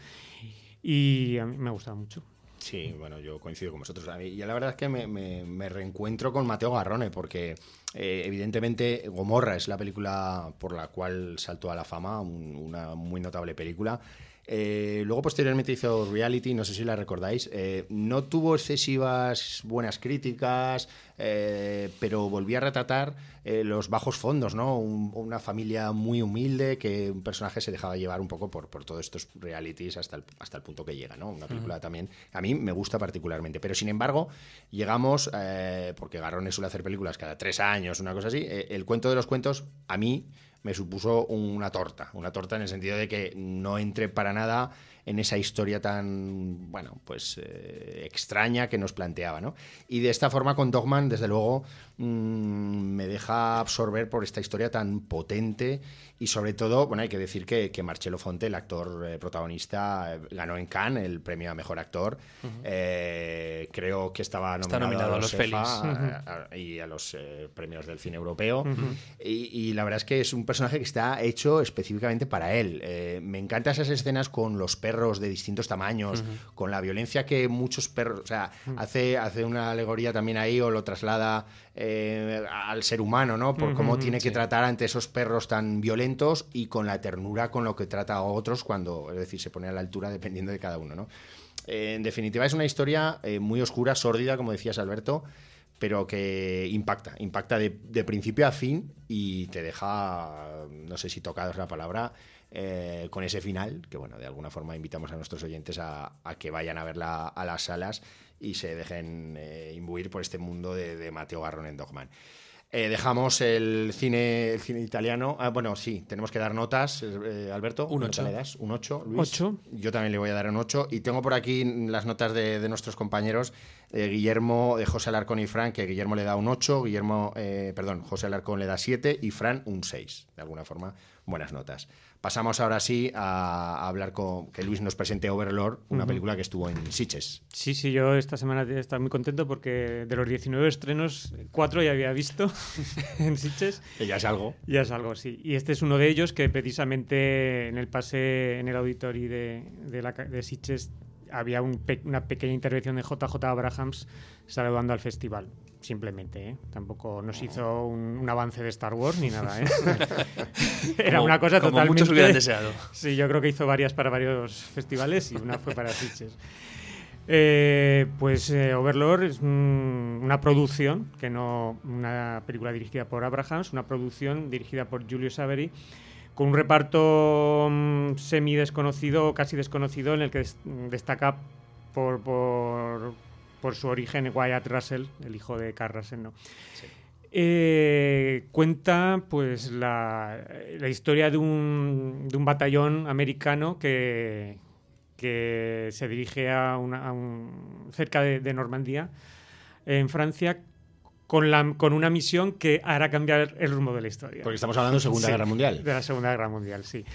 y a mí me ha gustado mucho. Sí, bueno, yo coincido con vosotros. Y la verdad es que me, reencuentro con Mateo Garrone, porque eh, evidentemente Gomorra es la película por la cual saltó a la fama, una muy notable película. Eh, luego posteriormente hizo Reality, no sé si la recordáis. Eh, no tuvo excesivas buenas críticas, eh, pero volví a retratar los bajos fondos, ¿no? una familia muy humilde que un personaje se dejaba llevar un poco por, por todos estos realities hasta el, hasta el punto que llega, ¿no? Una película también a mí me gusta particularmente. Pero sin embargo, llegamos, porque Garrone suele hacer películas cada tres años, una cosa así. el cuento de los cuentos, a mí me supuso una torta, una torta en el sentido de que no entré para nada en esa historia tan, bueno, pues eh, extraña que nos planteaba, ¿no? Y de esta forma con Dogman, desde luego, mm, me deja absorber por esta historia tan potente y sobre todo, bueno, hay que decir que, que Marcello Fonte, el actor eh, protagonista, ganó en Cannes el premio a Mejor Actor. Eh, creo que estaba nominado, a los, EFA y a los premios del cine europeo. y, la verdad es que es un personaje que está hecho específicamente para él. me encantan esas escenas con los perros perros de distintos tamaños, con la violencia que muchos perros, o sea, hace, hace una alegoría también ahí o lo traslada eh, al ser humano, ¿no? Por cómo tiene que tratar ante esos perros tan violentos y con la ternura con lo que trata a otros cuando, es decir, se pone a la altura dependiendo de cada uno, ¿no? Eh, en definitiva, es una historia eh, muy oscura, sórdida, como decías, Alberto, pero que impacta, impacta de, de, principio a fin y te deja, no sé si tocado es la palabra, eh, con ese final, que bueno, de alguna forma invitamos a nuestros oyentes a, que vayan a verla a las salas y se dejen eh, imbuir por este mundo de, Mateo Garrón en Dogman. Eh, dejamos el cine, el cine italiano. Ah, bueno, sí, tenemos que dar notas. Alberto, un 8. le das? Un 8, Luis. Yo también le voy a dar un 8. Y tengo por aquí las notas de, de nuestros compañeros. Guillermo, de José Alarcón y Fran, que Guillermo le da un 8, Guillermo, perdón, José Alarcón le da 7 y Fran un 6. De alguna forma, buenas notas. Pasamos ahora sí a, hablar con que Luis nos presente Overlord, una película que estuvo en Sitges. Sí, sí, yo esta semana estaba muy contento porque de los 19 estrenos, cuatro ya había visto en Sitges. Que ya es algo. Ya es algo, sí. Y este es uno de ellos que precisamente en el pase, en el auditorio de, de, la, de Sitges había una pequeña intervención de JJ Abrahams saludando al festival simplemente. ¿eh? Tampoco nos hizo un, avance de Star Wars ni nada. ¿eh? Era una cosa como totalmente. Muchos hubieran deseado. Sí, yo creo que hizo varias para varios festivales y una fue para Sitges. Eh, pues Overlord es una producción, que no una película dirigida por Abrahams, una producción dirigida por Julius Avery, con un reparto mm, semi desconocido, casi desconocido, en el que destaca por, por por su origen Wyatt Russell, el hijo de Carl Russell, ¿no? Eh, cuenta pues la, la historia de un, de un, batallón americano que, que se dirige a, una, a un, cerca de, de, Normandía, en Francia, con, la, con una misión que hará cambiar el rumbo de la historia. Porque estamos hablando de Segunda Sí, Guerra Mundial. De la Segunda Guerra Mundial, sí.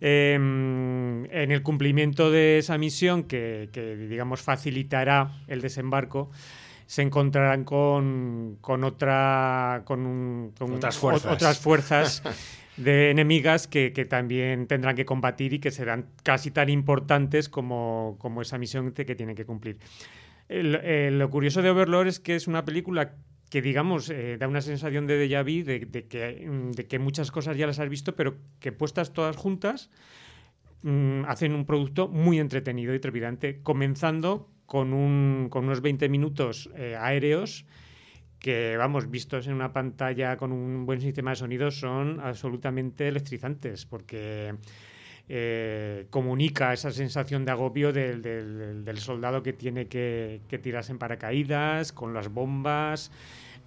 Eh, en el cumplimiento de esa misión, que, que, digamos facilitará el desembarco, se encontrarán con, con otra con, un, con otras fuerzas, otras fuerzas de enemigas que, que, también tendrán que combatir y que serán casi tan importantes como, como esa misión que tienen que cumplir. El, lo curioso de Overlord es que es una película que digamos eh, da una sensación de déjà vu, de, de, que, de, que, muchas cosas ya las has visto, pero que puestas todas juntas mmm, hacen un producto muy entretenido y trepidante, comenzando con, un, con unos 20 minutos eh, aéreos que, vamos, vistos en una pantalla con un buen sistema de sonido, son absolutamente electrizantes, porque eh, comunica esa sensación de agobio del, del, del soldado que tiene que, que, tirarse en paracaídas, con las bombas,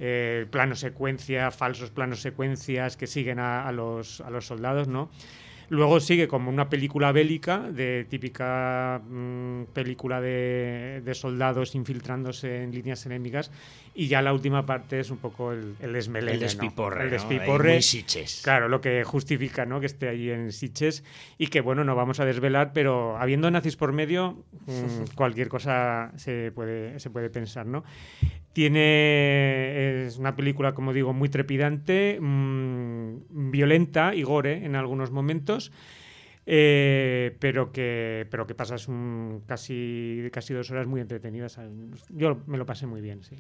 eh, plano secuencia, falsos planos secuencias que siguen a, a, los, a los soldados, ¿no? Luego sigue como una película bélica, de típica mmm, película de, de, soldados infiltrándose en líneas enemigas. Y ya la última parte es un poco el, el desmelene. El despiporre. ¿no? El despiporre. ¿no? Claro, lo que justifica ¿no? que esté allí en Siches. Y que, bueno, no vamos a desvelar, pero habiendo nazis por medio, mmm, cualquier cosa se puede, se puede pensar, ¿no? Tiene. Es una película, como digo, muy trepidante, mmm, violenta y gore en algunos momentos. Eh, pero que pero que pasas un, casi casi dos horas muy entretenidas. Yo me lo pasé muy bien, sí.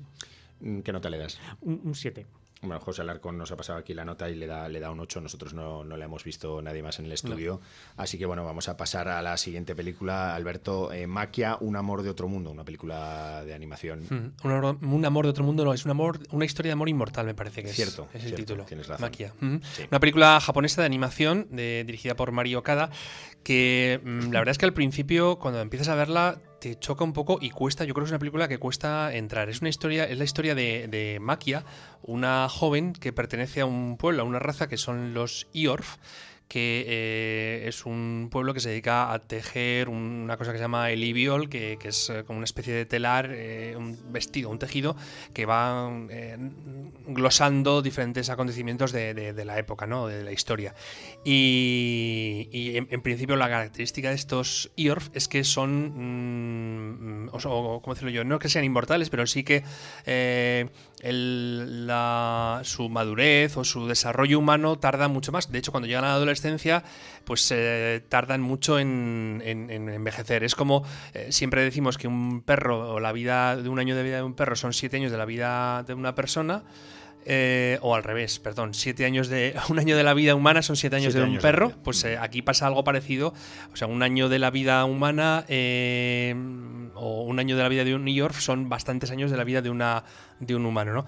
¿Qué nota le das? Un 7. Bueno, José Alarcón nos ha pasado aquí la nota y le da, le da un 8. Nosotros no, no le hemos visto nadie más en el estudio. No. Así que bueno, vamos a pasar a la siguiente película. Alberto, eh, Maquia, Un amor de otro mundo, una película de animación. Mm, un, un, amor de otro mundo, no, es un amor, una historia de amor inmortal, me parece que es. Cierto. Es el cierto, título. Tienes razón. Maquia. Mm sí. Una película japonesa de animación de, dirigida por Mario Okada que mm, la verdad es que al principio, cuando empiezas a verla, te choca un poco y cuesta, yo creo que es una película que cuesta entrar. Es una historia, es la historia de, de Maquia, una joven que pertenece a un pueblo, a una raza que son los Iorf que eh, es un pueblo que se dedica a tejer una cosa que se llama el ibiol, que, es eh, como una especie de telar, eh, un vestido, un tejido, que va eh, glosando diferentes acontecimientos de, la época, ¿no? de la historia. Y, en, principio la característica de estos Iorf es que son, mm, o, o, ¿cómo decirlo yo? No que sean inmortales, pero sí que el, la, su madurez o su desarrollo humano tarda mucho más. De hecho, cuando llegan a la adolescencia, pues eh, tardan mucho en, en, en, envejecer. Es como eh, siempre decimos que un perro o la vida de un año de vida de un perro son siete años de la vida de una persona. Eh, o al revés, perdón, siete años de un año de la vida humana son siete años siete de un años perro, de pues eh, aquí pasa algo parecido, o sea, un año de la vida humana eh, o un año de la vida de un New York son bastantes años de la vida de una de un humano, ¿no?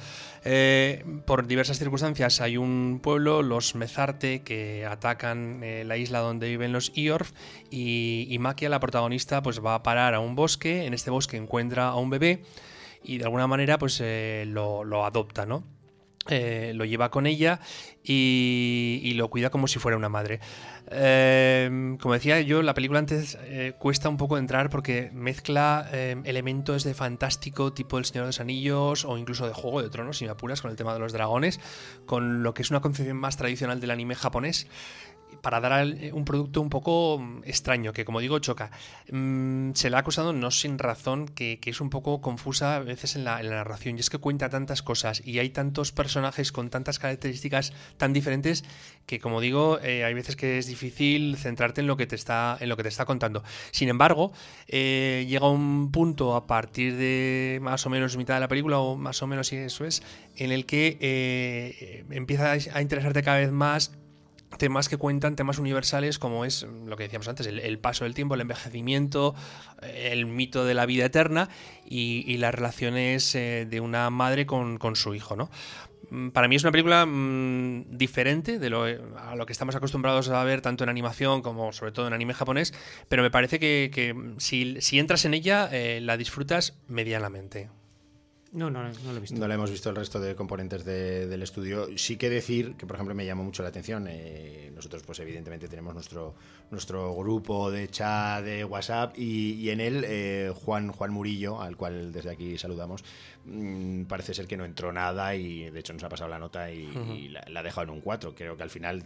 Por diversas circunstancias hay un pueblo, los Mezarte, que atacan la isla donde viven los Iorf y, y Maquia, la protagonista, pues va a parar a un bosque, en este bosque encuentra a un bebé y de alguna manera pues lo, lo adopta, ¿no? Eh, lo lleva con ella y, lo cuida como si fuera una madre. Eh, como decía yo, la película antes eh, cuesta un poco entrar porque mezcla elementos de fantástico tipo El Señor de los Anillos o incluso de Juego de Tronos, si me apuras, con el tema de los dragones, con lo que es una concepción más tradicional del anime japonés para dar un producto un poco extraño, que como digo choca. Mm, se le ha acusado no sin razón, que, es un poco confusa a veces en la, en la, narración, y es que cuenta tantas cosas y hay tantos personajes con tantas características tan diferentes que como digo, eh, hay veces que es difícil centrarte en lo que te está, en lo que te está contando. Sin embargo, eh, llega un punto a partir de más o menos mitad de la película, o más o menos si eso es, en el que eh, empieza a interesarte cada vez más temas que cuentan temas universales como es lo que decíamos antes, el, paso del tiempo, el envejecimiento, el mito de la vida eterna y, las relaciones eh, de una madre con, con, su hijo, ¿no? Para mí es una película mmm, diferente de lo, a lo que estamos acostumbrados a ver tanto en animación como sobre todo en anime japonés, pero me parece que, si, entras en ella eh, la disfrutas medianamente. No, no, no lo he visto. No lo hemos visto el resto de componentes de- del estudio. Sí que decir que, por ejemplo, me llamó mucho la atención. eh, nosotros, pues evidentemente, tenemos nuestro, nuestro grupo de chat de WhatsApp y, y en él eh, Juan, Juan Murillo, al cual desde aquí saludamos, mm, parece ser que no entró nada y de hecho nos ha pasado la nota y, y la, la ha dejado en un 4. Creo que al final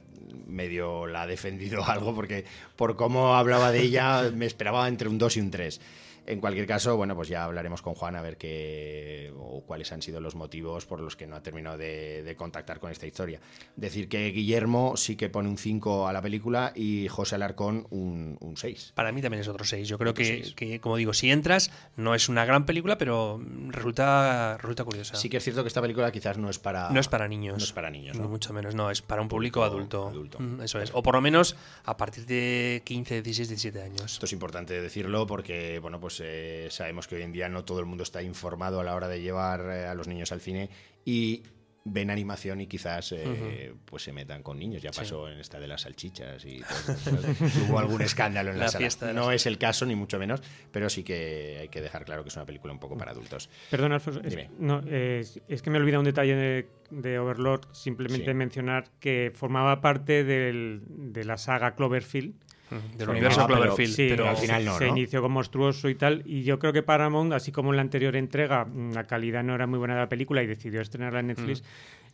medio la ha defendido algo porque por cómo hablaba de ella me esperaba entre un 2 y un 3. En cualquier caso, bueno, pues ya hablaremos con Juan a ver qué o cuáles han sido los motivos por los que no ha terminado de, de contactar con esta historia. Decir que Guillermo sí que pone un 5 a la película y José Alarcón un, un 6. Para mí también es otro 6. Yo creo que, como digo, si entras, no es una gran película, pero resulta, resulta curiosa. Sí que es cierto que esta película quizás no es para no es para niños. No es para niños, Ni ¿no? mucho menos, no, es para un público adulto. adulto. Mm, Eso es. O por lo menos a partir de 15, 16, 17 años. Esto es importante decirlo porque, bueno, pues eh, sabemos que hoy en día no todo el mundo está informado a la hora de llevar eh, a los niños al cine y ven animación y quizás eh, pues se metan con niños. Ya pasó en esta de las salchichas y todo. Hubo algún escándalo en la, La sala. fiesta No es el caso, ni mucho menos, pero sí que hay que dejar claro que es una película un poco para adultos. Perdón, Alfonso, es, no, es, es que me he olvidado un detalle de, de Overlord, simplemente Sí. mencionar que formaba parte del- de la saga Cloverfield. Mm, Del universo Cloverfield. Sí, pero al final no, se ¿no? inició con monstruoso y tal. Y yo creo que Paramount, así como en la anterior entrega, mm, la calidad no era muy buena de la película y decidió estrenarla en Netflix.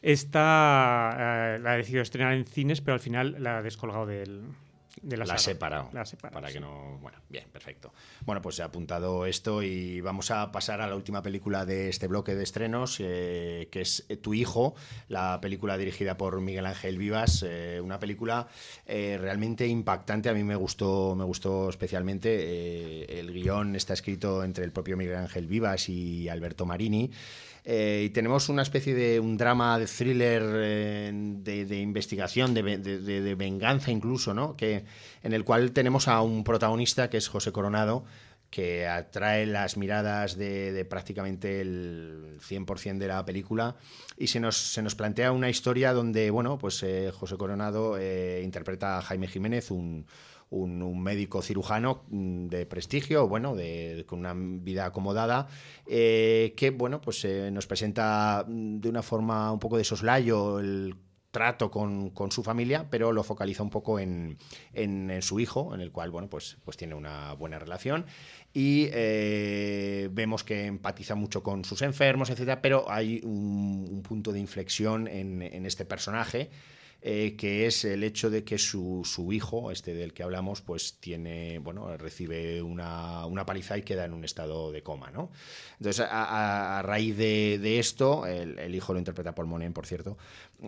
Esta eh, la decidió estrenar en cines, pero al final la ha descolgado del, de la, La ha separado. La ha separado, para sí. que no. Bueno, bien, perfecto. Bueno, pues he apuntado esto y vamos a pasar a la última película de este bloque de estrenos, eh, que es Tu hijo, la película dirigida por Miguel Ángel Vivas. eh, una película eh, realmente impactante. A mí me gustó, me gustó especialmente. el guion está escrito entre el propio Miguel Ángel Vivas y Alberto Marini. Eh, y tenemos una especie de un drama de thriller eh, de, investigación, de, ve- de- de- de venganza incluso, ¿no? Que, en el cual tenemos a un protagonista que es José Coronado, que atrae las miradas de, prácticamente el 100% de la película y se nos, se nos plantea una historia donde, bueno, pues eh, José Coronado interpreta a Jaime Jiménez, un, un, un médico cirujano mm, de prestigio, bueno, de, con una vida acomodada, eh, que, bueno, pues eh, nos presenta mm, de una forma un poco de soslayo el trato con, su familia, pero lo focaliza un poco en, su hijo, en el cual, bueno, pues, pues tiene una buena relación. Y eh, vemos que empatiza mucho con sus enfermos, etcétera, pero hay un, un punto de inflexión en este personaje eh, que es el hecho de que su, su hijo, este del que hablamos, pues tiene, bueno, recibe una, una paliza y queda en un estado de coma, ¿no? Entonces, a, raíz de, de esto, el, hijo lo interpreta Paul Monen, por cierto,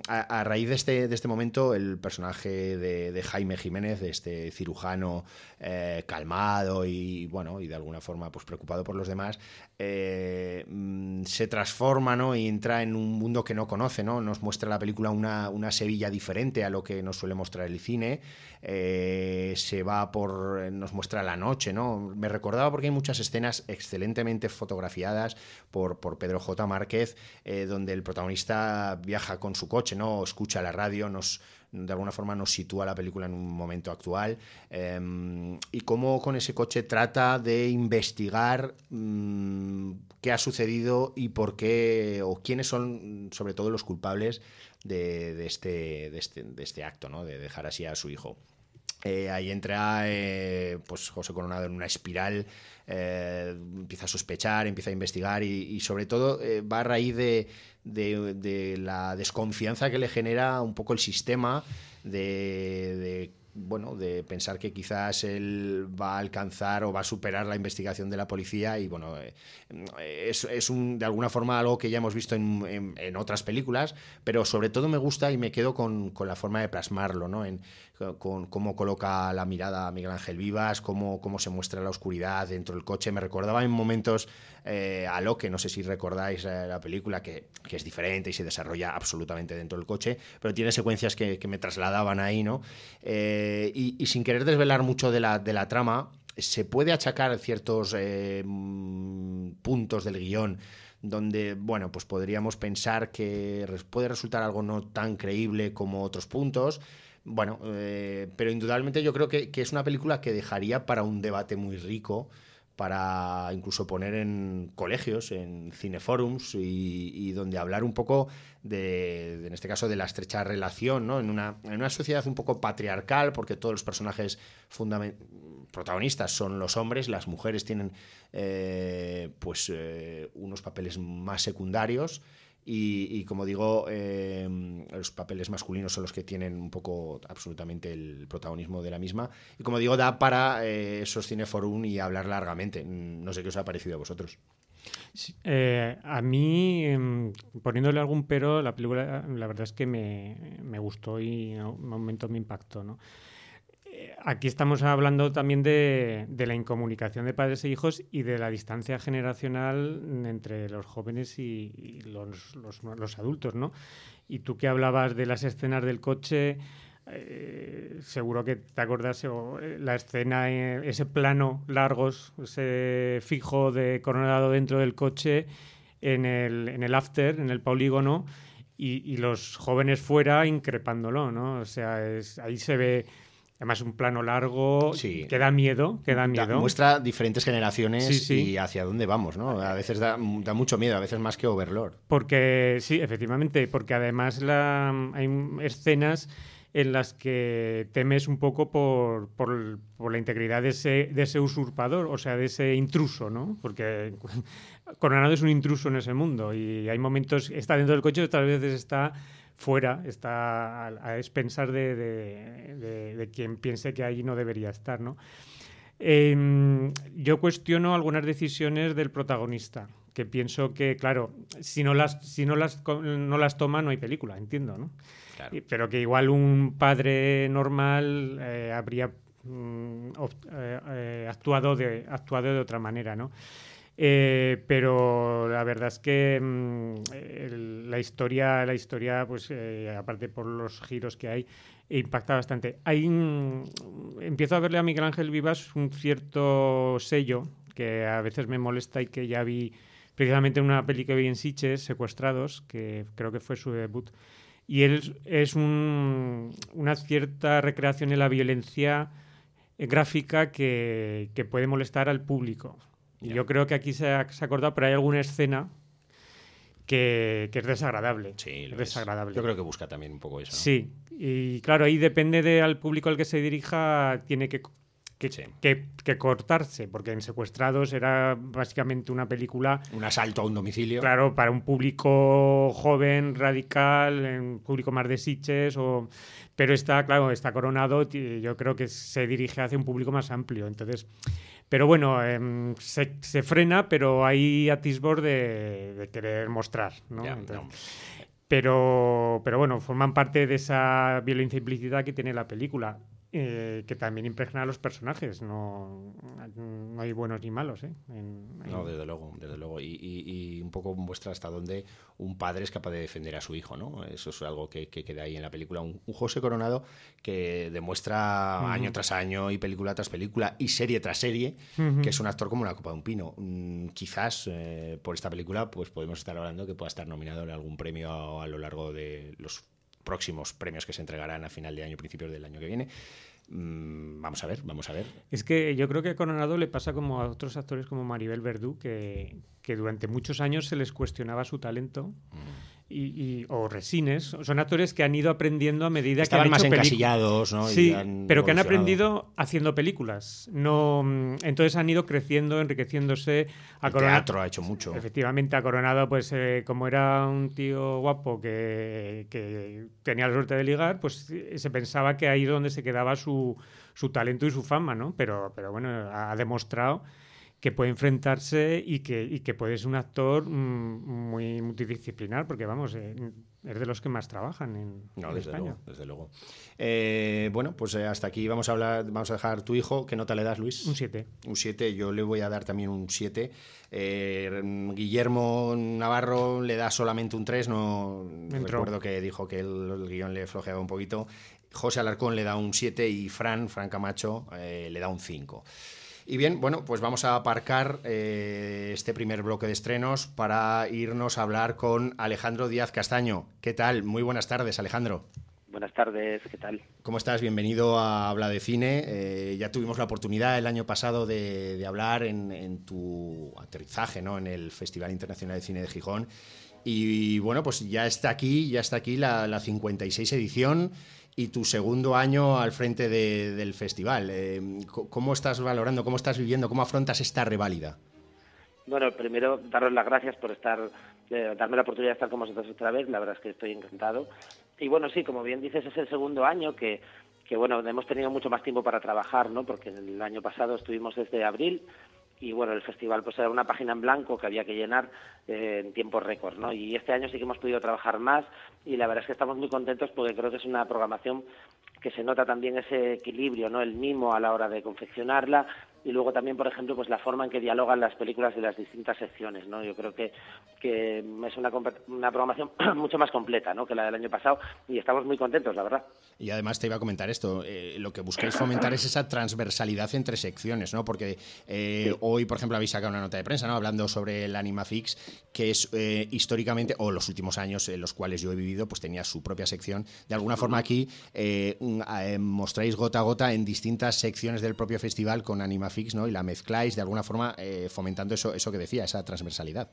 a, raíz de este, de este momento, el personaje de, Jaime Jiménez, de este cirujano eh, calmado y, bueno, y de alguna forma pues preocupado por los demás, eh, mm, se transforma ¿no? y entra en un mundo que no conoce. ¿no? Nos muestra la película una, una Sevilla diferente a lo que nos suele mostrar el cine. Eh, se va por. nos muestra la noche. ¿no? Me recordaba porque hay muchas escenas excelentemente fotografiadas por, por Pedro J. Márquez, donde el protagonista viaja con su coche, ¿no? escucha la radio, nos de alguna forma nos sitúa la película en un momento actual eh, y cómo con ese coche trata de investigar mm, qué ha sucedido y por qué o quiénes son sobre todo los culpables de, este, de, este, de este acto, ¿no? de dejar así a su hijo. Eh, ahí entra eh, pues José Coronado en una espiral, eh, empieza a sospechar, empieza a investigar y, sobre todo va a raíz de, de- la desconfianza que le genera un poco el sistema de, de, bueno, de pensar que quizás él va a alcanzar o va a superar la investigación de la policía y bueno, eh, es, es un, de alguna forma algo que ya hemos visto en, en- en otras películas, pero sobre todo me gusta y me quedo con, con la forma de plasmarlo, ¿no? En, con cómo coloca la mirada a Miguel Ángel Vivas, cómo, cómo se muestra la oscuridad dentro del coche. Me recordaba en momentos eh, a lo que no sé si recordáis eh, la película, que, que es diferente y se desarrolla absolutamente dentro del coche, pero tiene secuencias que, que me trasladaban ahí, ¿no? Eh, y, sin querer desvelar mucho de la, de la trama, se puede achacar ciertos mm, puntos del guion donde, bueno, pues podríamos pensar que puede resultar algo no tan creíble como otros puntos. Bueno, eh, pero indudablemente yo creo que, es una película que dejaría para un debate muy rico para incluso poner en colegios, en cineforums y, donde hablar un poco de, en este caso, de la estrecha relación, ¿no? En una, en una sociedad un poco patriarcal, porque todos los personajes protagonistas son los hombres, las mujeres tienen eh, pues eh, unos papeles más secundarios y, como digo, eh, los papeles masculinos son los que tienen un poco absolutamente el protagonismo de la misma. Y como digo, da para eh, esos cineforum y hablar largamente. No sé qué os ha parecido a vosotros. Eh, a mí, em, poniéndole algún pero, la película la verdad es que me, me gustó y en un momento me impactó. ¿no? Aquí estamos hablando también de, la incomunicación de padres e hijos y de la distancia generacional entre los jóvenes y, los, adultos, ¿no? Y tú que hablabas de las escenas del coche, eh, seguro que te acuerdas eh, la escena, eh, ese plano largos, ese fijo de Coronado dentro del coche en el, en el after, en el polígono, y, los jóvenes fuera increpándolo, ¿no? O sea, ahí se ve Además, un plano largo que da miedo, que da miedo. muestra diferentes generaciones y hacia dónde vamos, ¿no? A veces da, mucho miedo, a veces más que Overlord. Porque, sí, efectivamente, porque además la, hay escenas en las que temes un poco por, por, la integridad de ese, de ese usurpador, o sea, de ese intruso, ¿no? Porque Coronado es un intruso en ese mundo y hay momentos, está dentro del coche, otras veces está fuera, está a, expensar de, de, quien piense que allí no debería estar. ¿no? Em, yo cuestiono algunas decisiones del protagonista, que pienso que, claro, si no las, si no las, no las toma no hay película, entiendo, ¿no? Pero que igual un padre normal eh, habría mm, eh, eh, actuado, de, actuado de otra manera, ¿no? Eh, pero la verdad es que mm, la historia, la historia, pues eh, aparte por los giros que hay, impacta bastante. Hay, empiezo a verle a Miguel Ángel Vivas un cierto sello que a veces me molesta y que ya vi precisamente en una peli que vi en Siches, Secuestrados, que creo que fue su debut. Y él es una cierta recreación de la violencia gráfica que, que puede molestar al público. Yo creo que aquí se ha, acordado, pero hay alguna escena que, es desagradable. Sí, desagradable. Yo creo que busca también un poco eso. Sí, y claro, ahí depende del público al que se dirija, tiene que, que, cortarse, porque en Secuestrados era básicamente una película... Un asalto a un domicilio. Claro, para un público joven, radical, un público más de siches, o... pero está, claro, está coronado, yo creo que se dirige hacia un público más amplio, entonces... Pero bueno, em, se, se, frena, pero hay atisbos de, de querer mostrar. ¿no? Pero, pero bueno, forman parte de esa violencia implícita que tiene la película. Eh, que también impregna a los personajes. No, no hay buenos ni malos. ¿eh? No, desde luego, desde luego. Y, un poco muestra hasta dónde un padre es capaz de defender a su hijo. ¿no? Eso es algo que, queda ahí en la película. Un, José Coronado que demuestra año tras año y película tras película y serie tras serie que es un actor como la copa de un pino. Mm, quizás eh, por esta película pues podemos estar hablando que pueda estar nominado en algún premio a lo largo de los próximos premios que se entregarán a final de año, principios del año que viene. Mm, vamos a ver, vamos a ver. Es que yo creo que a Coronado le pasa como a otros actores como Maribel Verdú, que, que durante muchos años se les cuestionaba su talento. Mm y, o Resines, son actores que han ido aprendiendo a medida que han más encasillados, ¿no? Sí, pero que han aprendido haciendo películas. No, mm, entonces han ido creciendo, enriqueciéndose. A El teatro ha hecho mucho. Efectivamente, ha Coronado, pues eh, como era un tío guapo que, que, tenía la suerte de ligar, pues eh, se pensaba que ahí es donde se quedaba su, su talento y su fama, ¿no? Pero, pero bueno, ha demostrado que puede enfrentarse y que, y que puede ser un actor mm, muy multidisciplinar, porque vamos, eh, es de los que más trabajan en, no, desde España. Luego, desde luego. Eh, bueno, pues eh, hasta aquí vamos a hablar, vamos a dejar tu hijo. ¿Qué nota le das, Luis? Un 7. Un 7, yo le voy a dar también un 7. Guillermo Navarro le da solamente un 3, no recuerdo que dijo que el, el, guion le flojeaba un poquito. José Alarcón le da un 7 y Fran, Fran Camacho, le da un 5. Y bien, bueno, pues vamos a aparcar eh, este primer bloque de estrenos para irnos a hablar con Alejandro Díaz Castaño. ¿Qué tal? Muy buenas tardes, Alejandro. Buenas tardes, ¿qué tal? ¿Cómo estás? Bienvenido a Habla de Cine. Eh, ya tuvimos la oportunidad el año pasado de, hablar en, tu aterrizaje ¿no? en el Festival Internacional de Cine de Gijón. Y bueno, pues ya está aquí, ya está aquí la, la 56 edición y tu segundo año al frente del festival. Eh, ¿Cómo estás valorando, cómo estás viviendo, cómo afrontas esta reválida? Bueno, primero daros las gracias por estar, eh, darme la oportunidad de estar con vosotros otra vez. La verdad es que estoy encantado. Y bueno, sí, como bien dices, es el segundo año que, que bueno, hemos tenido mucho más tiempo para trabajar, ¿no? Porque el año pasado estuvimos desde abril y bueno, el festival pues era una página en blanco que había que llenar eh, en tiempo récord, ¿no? Y este año sí que hemos podido trabajar más y la verdad es que estamos muy contentos porque creo que es una programación que se nota también ese equilibrio, ¿no? El mimo a la hora de confeccionarla y luego también, por ejemplo, pues la forma en que dialogan las películas de las distintas secciones, ¿no? Yo creo que, que es una, una programación mucho más completa, ¿no? Que la del año pasado y estamos muy contentos, la verdad. Y además te iba a comentar esto, eh, lo que buscáis fomentar es esa transversalidad entre secciones, ¿no? Porque eh, hoy, por ejemplo, habéis sacado una nota de prensa, ¿no? Hablando sobre el Animafix, que es eh, históricamente, o los últimos años en los cuales yo he vivido, pues tenía su propia sección. De alguna forma aquí mostráis gota a gota en distintas secciones del propio festival con Animafix ¿no? Y la mezcláis de alguna forma eh, fomentando eso, eso que decía, esa transversalidad.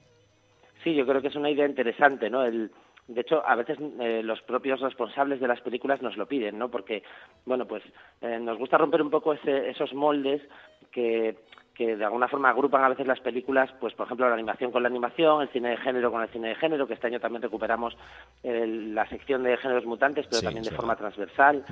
Sí, yo creo que es una idea interesante, ¿no? El, de hecho, a veces eh, los propios responsables de las películas nos lo piden, ¿no? Porque, bueno, pues eh, nos gusta romper un poco esos moldes que, que de alguna forma agrupan a veces las películas, pues por ejemplo la animación con la animación, el cine de género con el cine de género, que este año también recuperamos la sección de géneros mutantes, pero también de forma transversal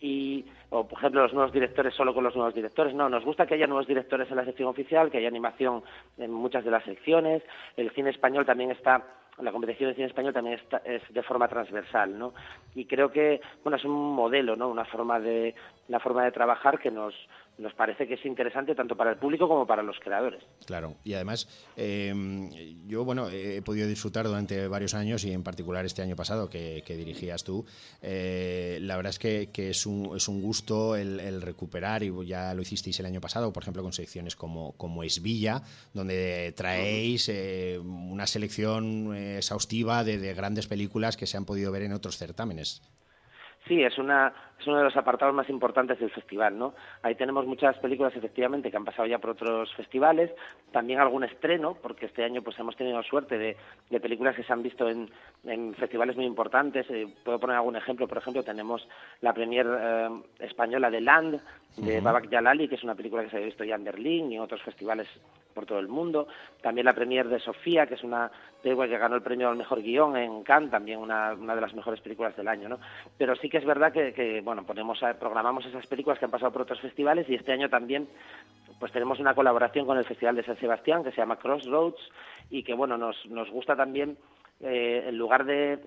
y o por ejemplo los nuevos directores solo con los nuevos directores. No nos gusta que haya nuevos directores en la sección oficial que haya animación en muchas de las secciones. El cine español también está la competición de cine español también está, es de forma transversal no y creo que bueno es un modelo no una forma de una forma de trabajar que nos nos parece que es interesante tanto para el público como para los creadores. Claro, y además em, yo bueno he podido disfrutar durante varios años y en particular este año pasado que, dirigías tú, eh, la verdad es que, es, un, es un gusto el, recuperar y ya lo hicisteis el año pasado, por ejemplo con secciones como, como Esvilla, donde traéis eh, una selección eh, exhaustiva de grandes películas que se han podido ver en otros certámenes. Sí, es, una, es uno de los apartados más importantes del festival, ¿no? Ahí tenemos muchas películas, efectivamente, que han pasado ya por otros festivales, también algún estreno, porque este año pues hemos tenido suerte de, de películas que se han visto en, en festivales muy importantes. Eh, puedo poner algún ejemplo, por ejemplo, tenemos la premier eh, española de Land, de Babak Jalali, que es una película que se ha visto ya en Berlín y en otros festivales por todo el mundo. También la premier de Sofía, que es una película que ganó el premio al mejor guion en Cannes, también una, una de las mejores películas del año, ¿no? Pero sí que es verdad que, bueno, ponemos, programamos esas películas que han pasado por otros festivales y este año también pues tenemos una colaboración con el Festival de San Sebastián que se llama Crossroads y que bueno nos, nos gusta también eh, en lugar de,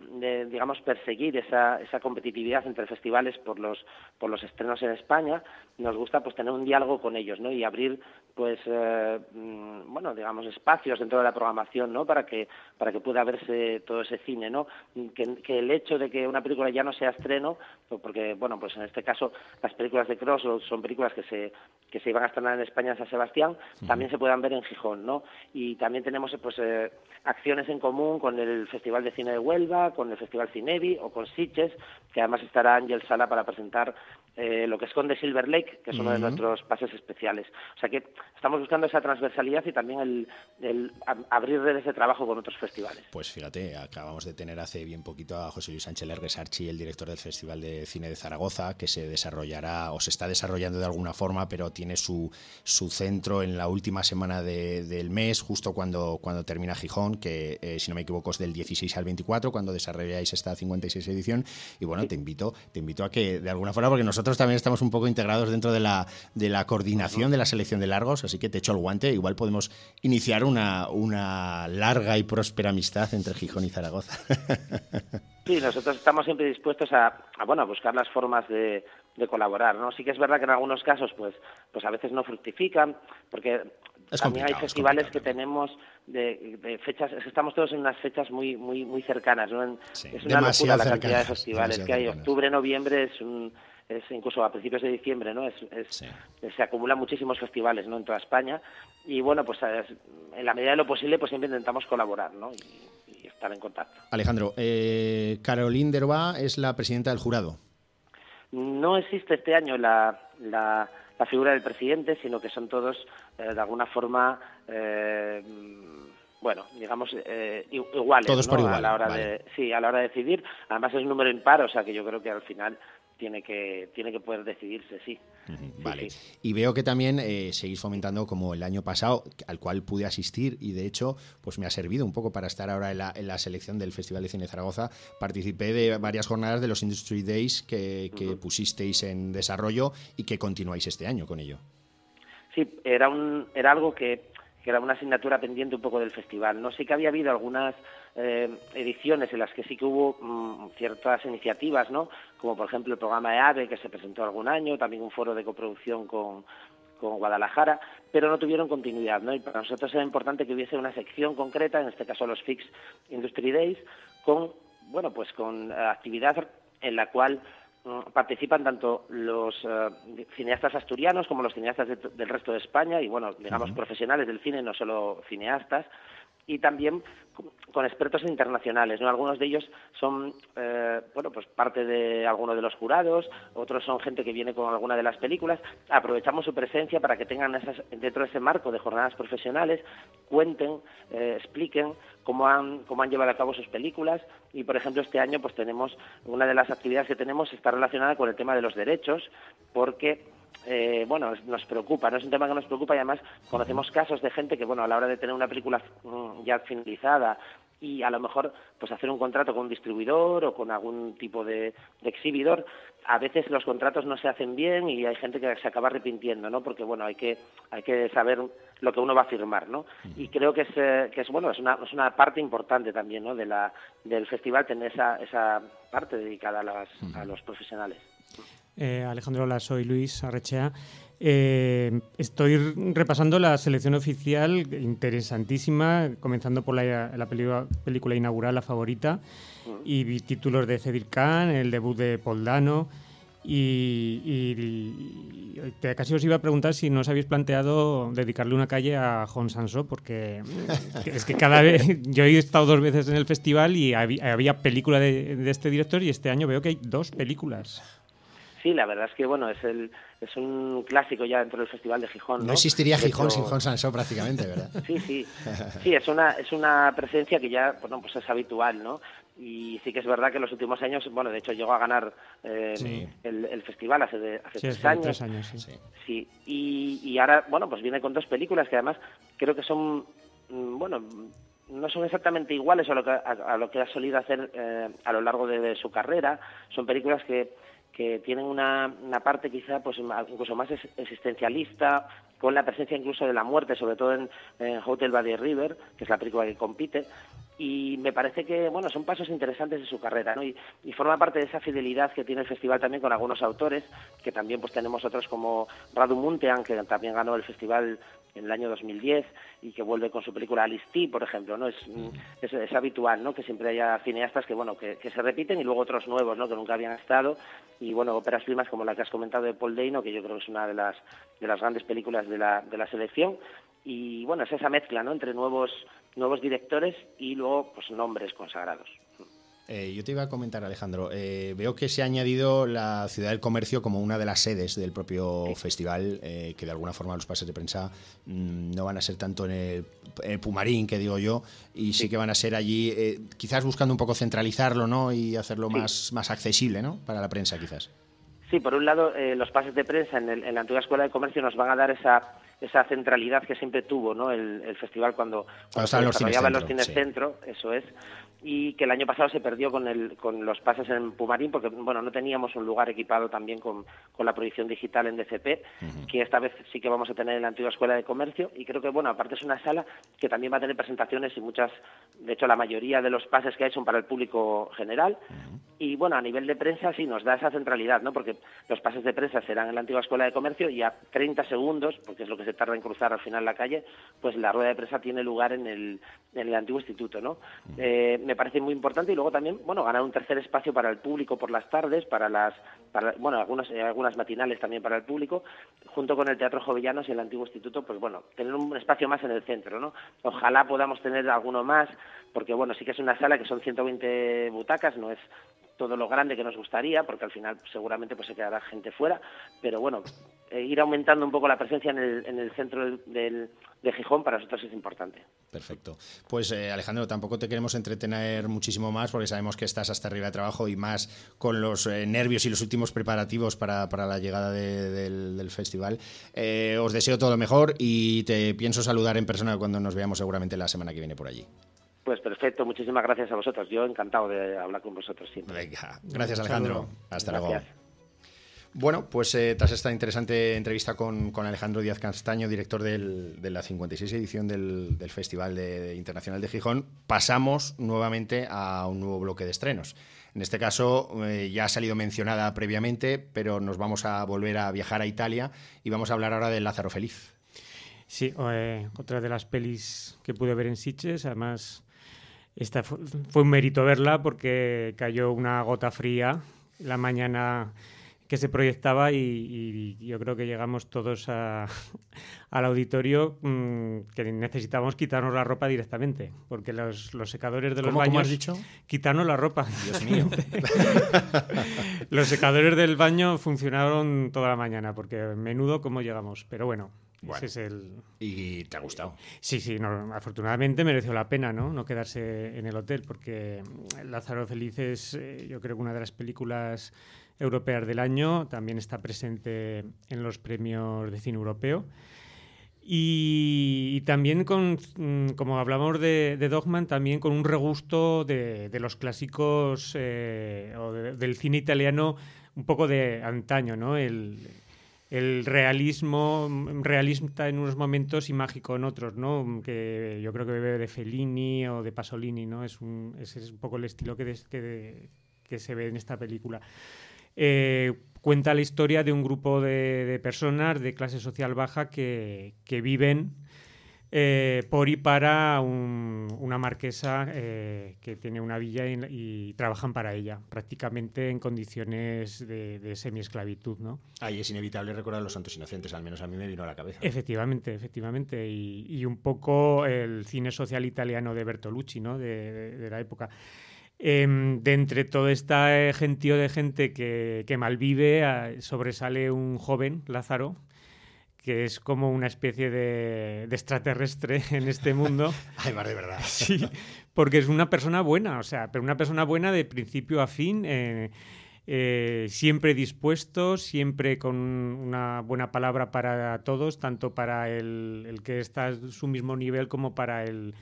digamos perseguir esa, esa competitividad entre festivales por los por los estrenos en España nos gusta pues tener un diálogo con ellos no y abrir pues eh, mm, bueno digamos espacios dentro de la programación no para que para que pueda verse todo ese cine no que, que el hecho de que una película ya no sea estreno pues porque bueno pues en este caso las películas de Crossroads son películas que se que se iban a estrenar en España en San Sebastián también se puedan ver en Gijón no y también tenemos pues eh, acciones en común con el Festival de Cine de Huelva, con el Festival Cinevi o con Sitges, que además estará Ángel Sala para presentar eh, lo que esconde Silver Lake, que es uno de nuestros pases especiales. O sea que estamos buscando esa transversalidad y también el, abrir redes de trabajo con otros festivales. Pues fíjate, acabamos de tener hace bien poquito a José Luis Sánchez Lergues Archi, el director del Festival de Cine de Zaragoza, que se desarrollará o se está desarrollando de alguna forma, pero tiene su, su centro en la última semana del mes, justo cuando, cuando termina Gijón, que eh, si no me equivoco es del 16 al 24, cuando desarrolláis esta 56 edición. Y bueno, te invito, te invito a que de alguna forma, porque nosotros también estamos un poco integrados dentro de la, de la coordinación de la selección de largos, así que te echo el guante. Igual podemos iniciar una, una larga y próspera amistad entre Gijón y Zaragoza. Sí, nosotros estamos siempre dispuestos a, bueno, a buscar las formas de, de colaborar, ¿no? Sí que es verdad que en algunos casos, pues, pues a veces no fructifican, porque también hay festivales que tenemos de, fechas, estamos todos en unas fechas muy muy muy cercanas, ¿no? es una locura la cantidad de festivales que hay. Octubre, noviembre es un es incluso a principios de diciembre, ¿no? Es, Se acumulan muchísimos festivales, ¿no? En toda España y bueno, pues en la medida de lo posible, pues siempre intentamos colaborar, ¿no? Y, estar en contacto. Alejandro, eh, Caroline Derba es la presidenta del jurado. No existe este año la, la, figura del presidente, sino que son todos, eh, de alguna forma, eh, bueno, digamos, eh, iguales todos por igual, a la hora de sí, a la hora de decidir. Además es un número impar, o sea que yo creo que al final tiene que, tiene que poder decidirse, sí. vale. Y veo que también eh, seguís fomentando como el año pasado, al cual pude asistir y de hecho pues me ha servido un poco para estar ahora en la, en la selección del Festival de Cine Zaragoza. Participé de varias jornadas de los Industry Days que, pusisteis en desarrollo y que continuáis este año con ello. Sí, era, un, era algo que, que era una asignatura pendiente un poco del festival. No sé que había habido algunas eh, ediciones en las que sí que hubo mm, ciertas iniciativas, ¿no? Como por ejemplo el programa de AVE que se presentó algún año, también un foro de coproducción con, con Guadalajara, pero no tuvieron continuidad, ¿no? Y para nosotros era importante que hubiese una sección concreta, en este caso los Fix Industry Days, con, bueno, pues con actividad en la cual mm, participan tanto los eh, cineastas asturianos como los cineastas del resto de España y, bueno, digamos, profesionales del cine, no solo cineastas, y también con expertos internacionales, ¿no? Algunos de ellos son, eh, bueno, pues parte de alguno de los jurados, otros son gente que viene con alguna de las películas. Aprovechamos su presencia para que tengan esas, dentro de ese marco de jornadas profesionales, cuenten, eh, expliquen cómo han, cómo han llevado a cabo sus películas y, por ejemplo, este año pues tenemos, una de las actividades que tenemos está relacionada con el tema de los derechos, porque eh, bueno, nos preocupa, no es un tema que nos preocupa y además conocemos casos de gente que, bueno, a la hora de tener una película mm, ya finalizada y a lo mejor pues hacer un contrato con un distribuidor o con algún tipo de, exhibidor, a veces los contratos no se hacen bien y hay gente que se acaba arrepintiendo, ¿no? Porque, bueno, hay que, hay que saber lo que uno va a firmar, ¿no? Y creo que es, eh, que es bueno, es una, es una parte importante también, ¿no? De la, del festival tener esa, esa parte dedicada a, a los profesionales. Eh, Alejandro, hola, soy Luis Arrechea. Eh, estoy repasando la selección oficial, interesantísima, comenzando por la, película, inaugural, la favorita, y vi títulos de Cedir Khan, el debut de Poldano, y, y, casi os iba a preguntar si no os habéis planteado dedicarle una calle a Jon Sanso, porque es que cada vez, yo he estado dos veces en el festival y había, película de este director y este año veo que hay dos películas. Sí, la verdad es que bueno, es el es un clásico ya dentro del Festival de Gijón. No, existiría Gijón sin Jon Sansó prácticamente, ¿verdad? sí, sí. Sí, es una es una presencia que ya bueno, pues es habitual, ¿no? Y sí que es verdad que en los últimos años, bueno, de hecho llegó a ganar eh, el, festival hace, de, hace tres, años. años. sí. sí. Y, y ahora, bueno, pues viene con dos películas que además creo que son, mm, bueno, no son exactamente iguales a lo que, a, lo que ha solido hacer eh, a lo largo de, su carrera. Son películas que que tienen una, una parte quizá pues incluso más existencialista, con la presencia incluso de la muerte, sobre todo en, Hotel Body River, que es la película que compite, y me parece que bueno son pasos interesantes de su carrera ¿no? y, forma parte de esa fidelidad que tiene el festival también con algunos autores que también pues tenemos otros como Radu Muntean que también ganó el festival en el año 2010 y que vuelve con su película Alice T, por ejemplo, ¿no? Es, es, habitual, ¿no? Que siempre haya cineastas que, bueno, que, se repiten y luego otros nuevos, ¿no? Que nunca habían estado y, bueno, óperas primas como la que has comentado de Paul Dano, que yo creo que es una de las, de las grandes películas de la, de la selección y, bueno, es esa mezcla, ¿no? Entre nuevos, nuevos directores y luego, pues, nombres consagrados. Eh, yo te iba a comentar, Alejandro, eh, veo que se ha añadido la Ciudad del Comercio como una de las sedes del propio festival, eh, que de alguna forma los pases de prensa mm, no van a ser tanto en el, Pumarín, que digo yo, y sí, que van a ser allí, quizás buscando un poco centralizarlo ¿no? y hacerlo más, más accesible ¿no? para la prensa, quizás. Sí, por un lado, los pases de prensa en, en la antigua Escuela de Comercio nos van a dar esa esa centralidad que siempre tuvo ¿no? el, festival cuando, cuando, se desarrollaba en los cines centro, eso es, y que el año pasado se perdió con, el, con los pases en Pumarín porque bueno no teníamos un lugar equipado también con, con la proyección digital en DCP, que esta vez sí que vamos a tener en la antigua Escuela de Comercio. Y creo que bueno, aparte es una sala que también va a tener presentaciones y muchas, de hecho la mayoría de los pases que hay son para el público general Y bueno, a nivel de prensa sí nos da esa centralidad, ¿no? Porque los pases de prensa serán en la antigua Escuela de Comercio y a 30 segundos, porque es lo que se tarda en cruzar al final la calle, pues la rueda de prensa tiene lugar en el, en el antiguo instituto, ¿no? Eh, me parece muy importante y luego también, bueno, ganar un tercer espacio para el público por las tardes, para las, para, bueno, algunas, eh, algunas matinales también para el público, junto con el Teatro Jovellanos y el antiguo instituto, pues bueno, tener un espacio más en el centro, ¿no? Ojalá podamos tener alguno más, porque bueno, sí que es una sala que son 120 butacas, no es todo lo grande que nos gustaría, porque al final seguramente pues se quedará gente fuera, pero bueno, eh, ir aumentando un poco la presencia en el, en el centro del, de Gijón para nosotros es importante. Perfecto. Pues eh, Alejandro, tampoco te queremos entretener muchísimo más porque sabemos que estás hasta arriba de trabajo y más con los eh, nervios y los últimos preparativos para, para la llegada del, del, festival. os deseo todo lo mejor y te pienso saludar en persona cuando nos veamos seguramente la semana que viene por allí. Pues perfecto, muchísimas gracias a vosotros. Yo encantado de hablar con vosotros siempre. Venga, gracias Alejandro. Hasta luego. Bueno, pues eh, tras esta interesante entrevista con, con, Alejandro Díaz Castaño, director del, de la 56 edición del, del Festival de, Internacional de Gijón, pasamos nuevamente a un nuevo bloque de estrenos. En este caso eh, ya ha salido mencionada previamente, pero nos vamos a volver a viajar a Italia y vamos a hablar ahora de Lázaro Feliz. Sí, eh, otra de las pelis que pude ver en Sitges, además esta fue, fue, un mérito verla porque cayó una gota fría la mañana que se proyectaba y, y yo creo que llegamos todos a, al auditorio mmm, que necesitábamos quitarnos la ropa directamente, porque los, los secadores de los ¿Cómo, baños... ¿Cómo has dicho? Quitarnos la ropa. Dios mío. los secadores del baño funcionaron toda la mañana, porque menudo cómo llegamos, pero bueno, bueno, Ese es el... ¿Y te ha gustado? Sí, sí, no, afortunadamente mereció la pena ¿no? no quedarse en el hotel, porque Lázaro Feliz es, eh, yo creo que una de las películas europeas del año, también está presente en los premios de cine europeo. Y, y también con, mm, como hablamos de, de, Dogman, también con un regusto de, de los clásicos eh, o de, del cine italiano un poco de antaño, ¿no? El, el realismo realista en unos momentos y mágico en otros, ¿no? Que yo creo que bebe de Fellini o de Pasolini, ¿no? Es un, es un poco el estilo que, que se ve en esta película. Eh, cuenta la historia de un grupo de, de personas de clase social baja que, que viven eh, por y para un, una marquesa eh, que tiene una villa y, y, trabajan para ella, prácticamente en condiciones de, de semiesclavitud. ¿no? Ahí es inevitable recordar a los santos inocentes, al menos a mí me vino a la cabeza. Efectivamente, efectivamente. Y, y un poco el cine social italiano de Bertolucci, ¿no? de, de, de la época. Eh, de entre todo este gentío de gente que, que malvive, eh, sobresale un joven, Lázaro, que es como una especie de, de extraterrestre en este mundo. Ay, de verdad. Sí, porque es una persona buena, o sea, pero una persona buena de principio a fin, eh, eh, siempre dispuesto, siempre con una buena palabra para todos, tanto para el, el que está a su mismo nivel como para el,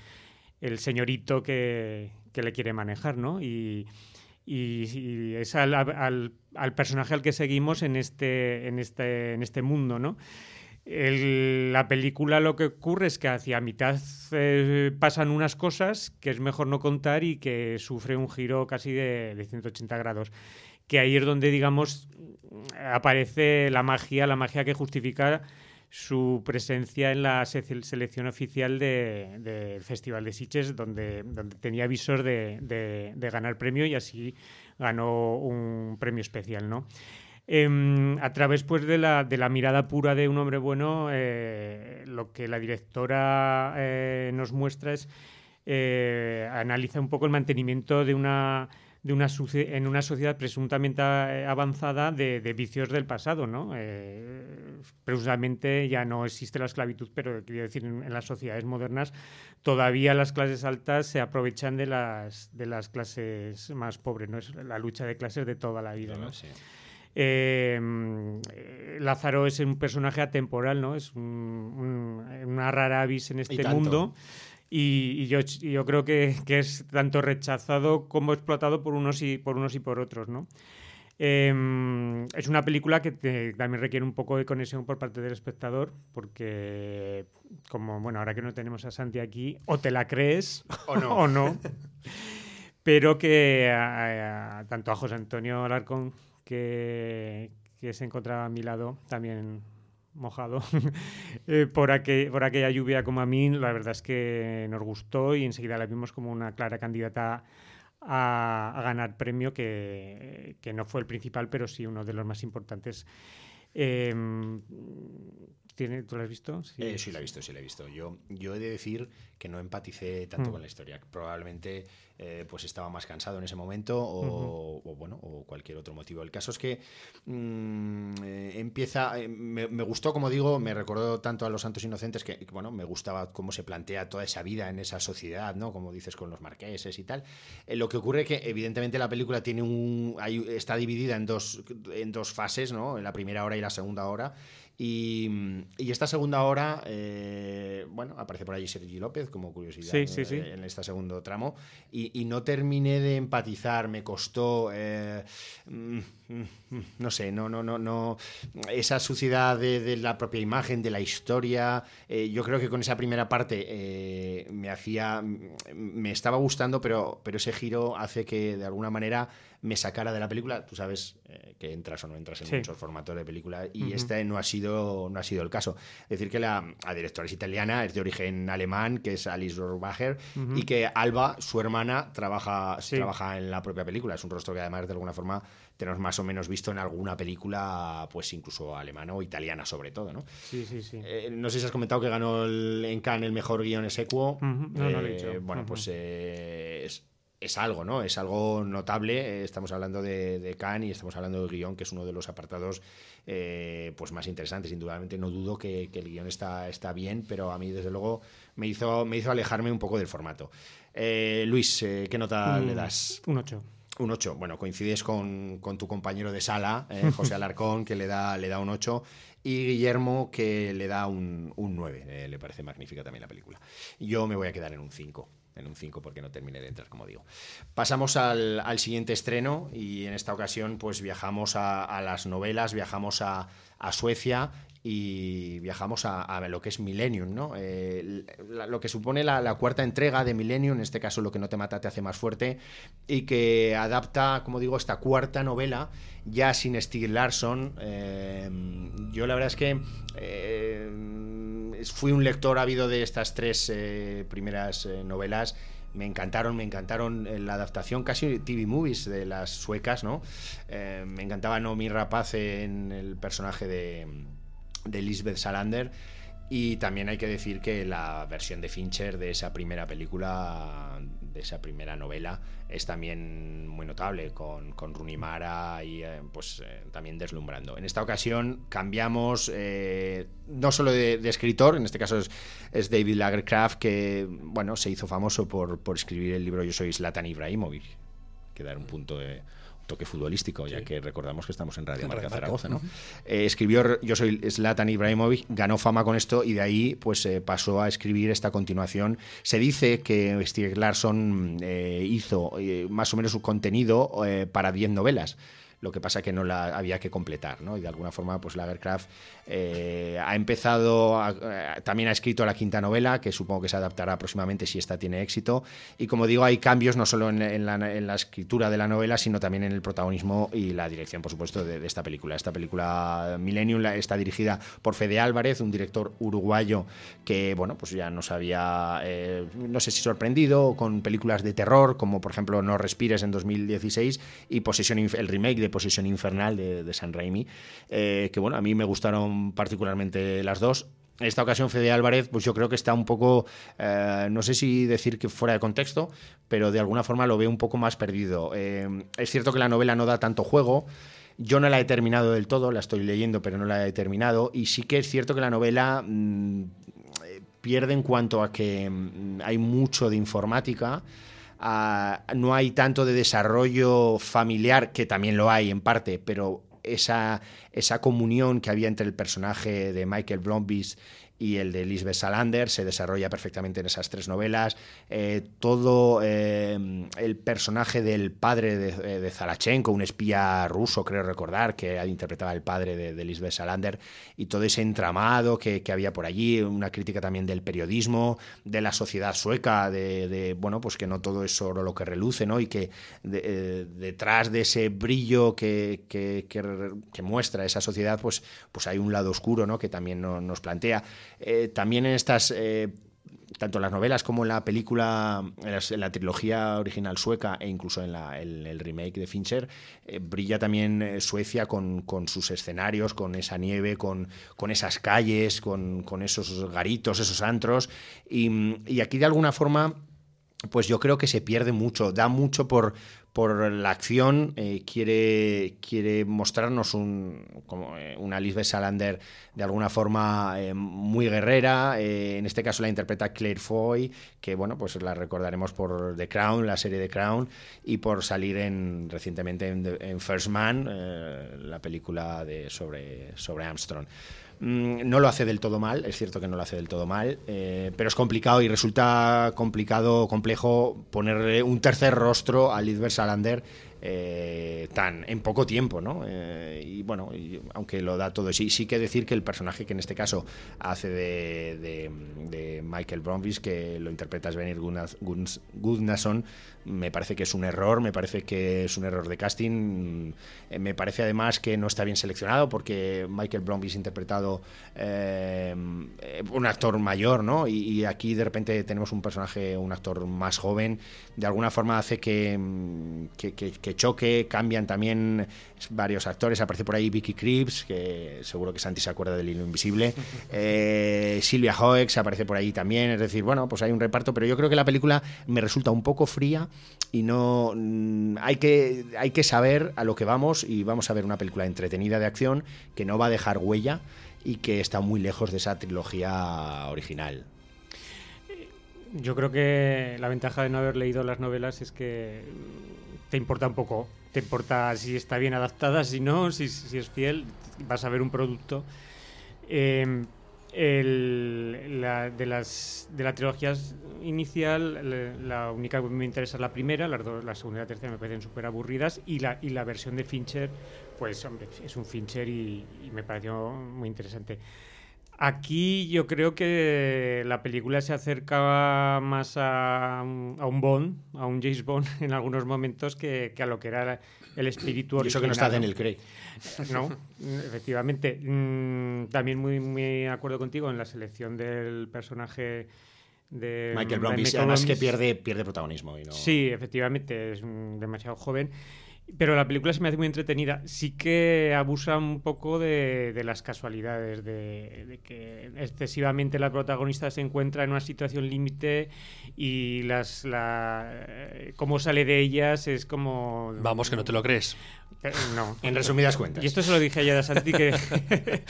el señorito que, que, le quiere manejar, ¿no? Y, y, y es al, al, al, personaje al que seguimos en este, en este, en este mundo, ¿no? El, la película lo que ocurre es que hacia mitad eh, pasan unas cosas que es mejor no contar y que sufre un giro casi de, de 180 grados. Que ahí es donde, digamos, aparece la magia, la magia que justifica su presencia en la se selección oficial del de Festival de Sitges, donde, donde tenía visos de, de, de, ganar premio y así ganó un premio especial, ¿no? Eh, a través pues, de, la, de la mirada pura de un hombre bueno, eh, lo que la directora eh, nos muestra es eh, analiza un poco el mantenimiento de una de una en una sociedad presuntamente avanzada de, de vicios del pasado, ¿no? Precisamente ya no existe la esclavitud, pero quiero decir, en, en, las sociedades modernas todavía las clases altas se aprovechan de las, de las clases más pobres, ¿no? Es la lucha de clases de toda la vida, ¿no? Sí. Eh, Lázaro es un personaje atemporal, ¿no? Es un, un, una rara avis en este mundo. Y, y, yo, yo, creo que, que, es tanto rechazado como explotado por unos y por, unos y por otros, ¿no? Eh, es una película que te, también requiere un poco de conexión por parte del espectador, porque, como, bueno, ahora que no tenemos a Santi aquí, o te la crees o no. o no. pero que tanto a José Antonio Alarcón, que, que se encontraba a mi lado, también mojado eh, por, por aquella lluvia como a mí, la verdad es que nos gustó y enseguida la vimos como una clara candidata a, ganar premio que, que, no fue el principal, pero sí uno de los más importantes. Eh, ¿Tú lo has visto? Sí. Eh, sí, lo he visto, sí lo he visto. Yo, yo he de decir que no empaticé tanto mm. con la historia. Probablemente eh, pues estaba más cansado en ese momento o, bueno, o cualquier otro motivo. El caso es que mm, eh, empieza, me, gustó, como digo, me recordó tanto a Los Santos Inocentes que, bueno, me gustaba cómo se plantea toda esa vida en esa sociedad, ¿no? Como dices con los marqueses y tal. lo que ocurre es que evidentemente la película tiene un, está dividida en dos, en dos fases, ¿no? En la primera hora y la segunda hora. Y, esta segunda hora, eh, bueno, aparece por allí Sergi López como curiosidad en este segundo tramo. Y, no terminé de empatizar, me costó, eh, mm, mm, mm, no sé, no, no, no, no, esa suciedad de, la propia imagen, de la historia. yo creo que con esa primera parte me hacía, me estaba gustando, pero, pero ese giro hace que de alguna manera me sacara de la película. Tú sabes eh, que entras o no entras en muchos formatos de película y este no ha sido no ha sido el caso. Es decir que la, directora es italiana, es de origen alemán, que es Alice Rohrbacher y que Alba, su hermana, trabaja trabaja en la propia película. Es un rostro que además de alguna forma tenemos más o menos visto en alguna película, pues incluso alemana o italiana sobre todo, ¿no? Sí, sí, sí. Eh, no sé si has comentado que ganó el, en Cannes el mejor guion execuo. No, no lo he dicho. Eh, bueno, pues es, es algo, ¿no? Es algo notable. Eh, estamos hablando de, de Cannes y estamos hablando del guion, que es uno de los apartados eh, pues más interesantes. Indudablemente no dudo que, el guion está, está bien, pero a mí, desde luego, me hizo, me hizo alejarme un poco del formato. Eh, Luis, ¿qué nota le das? Un 8. Un 8. Bueno, coincides con, tu compañero de sala, José Alarcón, que le da, le da un 8, y Guillermo, que le da un, un 9. le parece magnífica también la película. Yo me voy a quedar en un 5 en un 5 porque no terminé de entrar, como digo. Pasamos al, siguiente estreno y en esta ocasión pues viajamos a, las novelas, viajamos a, Suecia y viajamos a, lo que es Millennium, ¿no? Eh, lo que supone la, cuarta entrega de Millennium, en este caso Lo que no te mata te hace más fuerte, y que adapta, como digo, esta cuarta novela ya sin Stieg Larsson. Eh, yo la verdad es que... Eh, fui un lector ávido de estas tres primeras novelas. Me encantaron, me encantaron la adaptación casi TV movies de las suecas, ¿no? me encantaba Nomi Rapaz en el personaje de, de Lisbeth Salander. Y también hay que decir que la versión de Fincher de esa primera película esa primera novela es también muy notable, con, con Runimara y eh, pues eh, también deslumbrando. En esta ocasión cambiamos eh, no solo de, escritor, en este caso es, David Lagercraft, que bueno, se hizo famoso por, por escribir el libro Yo soy Zlatan Ibrahimovic, que dar un punto de toque futbolístico, ya que recordamos que estamos en Radio Marca Zaragoza, ¿no? Eh, escribió Yo soy Zlatan Ibrahimovic, ganó fama con esto y de ahí pues eh, pasó a escribir esta continuación. Se dice que Stieg Larsson eh, hizo más o menos su contenido para 10 novelas lo que pasa que no la había que completar, ¿no? Y de alguna forma, pues Lagercraft eh, ha empezado, eh, también ha escrito la quinta novela, que supongo que se adaptará próximamente si esta tiene éxito. Y como digo, hay cambios no solo en, la, escritura de la novela, sino también en el protagonismo y la dirección, por supuesto, de, esta película. Esta película Millennium está dirigida por Fede Álvarez, un director uruguayo que, bueno, pues ya nos había, eh, no sé si sorprendido con películas de terror, como por ejemplo No Respires en 2016 y Posesión, el remake de Posesión Infernal de, San Raimi, eh, que bueno, a mí me gustaron particularmente las dos. En esta ocasión, Fede Álvarez, pues yo creo que está un poco, eh, no sé si decir que fuera de contexto, pero de alguna forma lo veo un poco más perdido. Eh, es cierto que la novela no da tanto juego. Yo no la he terminado del todo, la estoy leyendo, pero no la he terminado. Y sí que es cierto que la novela mm, pierde en cuanto a que mm, hay mucho de informática no hay tanto de desarrollo familiar, que también lo hay en parte, pero esa, esa comunión que había entre el personaje de Michael Blomqvist y el de Lisbeth Salander se desarrolla perfectamente en esas tres novelas. Eh, todo eh, el personaje del padre de, de, Zalachenko, un espía ruso, creo recordar, que interpretaba el padre de, de Lisbeth Salander, y todo ese entramado que, había por allí, una crítica también del periodismo, de la sociedad sueca, de, bueno, pues que no todo es solo lo que reluce, ¿no? Y que eh, detrás de ese brillo que, muestra esa sociedad, pues, pues hay un lado oscuro, ¿no? Que también no, nos plantea. Eh, también en estas eh, tanto en las novelas como en la película, en la, trilogía original sueca e incluso en, el, remake de Fincher, eh, brilla también Suecia con, sus escenarios, con esa nieve, con, con esas calles, con, esos garitos, esos antros. y, aquí de alguna forma pues yo creo que se pierde mucho, da mucho por, por la acción, eh, quiere, quiere mostrarnos un, eh, una Lisbeth Salander de alguna forma eh, muy guerrera, en este caso la interpreta Claire Foy, que bueno, pues la recordaremos por The Crown, la serie The Crown, y por salir en, recientemente en, First Man, la película de, sobre, sobre Armstrong. Mm, no lo hace del todo mal, es cierto que no lo hace del todo mal, eh, pero es complicado y resulta complicado, complejo ponerle un tercer rostro a Lidber Salander eh, tan en poco tiempo, ¿no? Eh, y bueno, aunque lo da todo, sí, sí que decir que el personaje que en este caso hace de, Michael Bromwich, que lo interpreta Svenir Gudnason, me parece que es un error, me parece que es un error de casting, eh, me parece además que no está bien seleccionado porque Michael Bromwich interpretado un actor mayor, ¿no? Y, aquí de repente tenemos un personaje, un actor más joven, de alguna forma hace que, que que choque, cambian también varios actores, aparece por ahí Vicky Creeps, que seguro que Santi se acuerda del hilo invisible, eh, Silvia Hoeks aparece por ahí también, es decir, bueno, pues hay un reparto, pero yo creo que la película me resulta un poco fría y no mm, hay que, hay que saber a lo que vamos y vamos a ver una película entretenida de acción que no va a dejar huella y que está muy lejos de esa trilogía original. Yo creo que la ventaja de no haber leído las novelas es que te importa un poco. Te importa si está bien adaptada, si no, si, es fiel. Vas a ver un producto. Em, la, de, las, de la trilogía inicial, la, única que me interesa es la primera, las dos, la segunda y la tercera me parecen súper aburridas, y la, y la versión de Fincher, pues hombre, es un Fincher y me pareció muy interesante. Aquí yo creo que la película se acercaba más a, un Bond, a un James Bond en algunos momentos que, a lo que era el espíritu original. Y eso que no está en el Craig. No, efectivamente. Mm, también muy, muy acuerdo contigo en la selección del personaje de Michael Brown, además que pierde, pierde protagonismo. Y no... Sí, efectivamente, es demasiado joven. Pero la película se me hace muy entretenida. Sí que abusa un poco de, las casualidades, de, que excesivamente la protagonista se encuentra en una situación límite y las la, cómo sale de ellas es como... Vamos, que no te lo crees. Eh, no. En resumidas cuentas. Y esto se lo dije ayer a Santi que,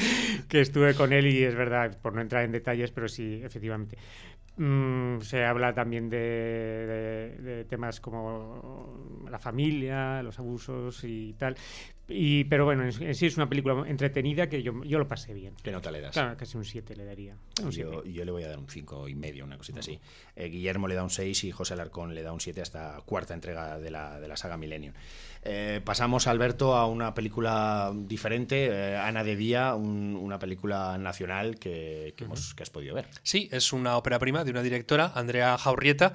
que estuve con él y es verdad, por no entrar en detalles, pero sí, efectivamente. Mm, se habla también de, temas como la familia, los abusos y tal. Y, pero bueno, en, sí es una película entretenida que yo, yo lo pasé bien. ¿Qué nota le das? Claro, casi un 7 le daría. yo, yo, le voy a dar un 5 y medio, una cosita así. Eh, Guillermo le da un 6 y José Alarcón le da un 7 hasta cuarta entrega de la, de la saga Millennium. Eh, pasamos, Alberto, a una película diferente, eh, Ana de Día, una película nacional que, que, hemos, que has podido ver. Sí, es una ópera prima de una directora, Andrea Jaurrieta,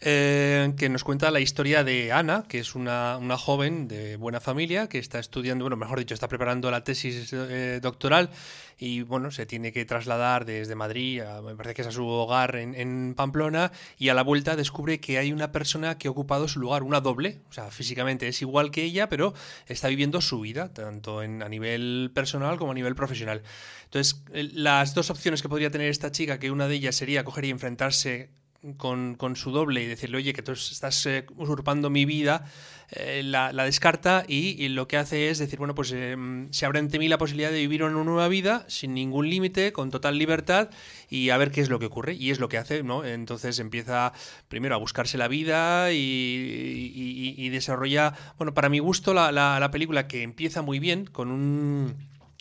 eh, que nos cuenta la historia de Ana, que es una, una, joven de buena familia que está estudiando, bueno, mejor dicho, está preparando la tesis eh, doctoral y, bueno, se tiene que trasladar desde Madrid, a, me parece que es a su hogar en, en, Pamplona, y a la vuelta descubre que hay una persona que ha ocupado su lugar, una doble, o sea, físicamente es igual que ella, pero está viviendo su vida, tanto en, a nivel personal como a nivel profesional. Entonces, las dos opciones que podría tener esta chica, que una de ellas sería coger y enfrentarse con, su doble y decirle, oye, que tú estás eh, usurpando mi vida, eh, la, descarta y, lo que hace es decir, bueno, pues eh, se abre ante mí la posibilidad de vivir una nueva vida sin ningún límite, con total libertad y a ver qué es lo que ocurre. Y es lo que hace, ¿no? Entonces empieza primero a buscarse la vida y, desarrolla, bueno, para mi gusto, la película que empieza muy bien con un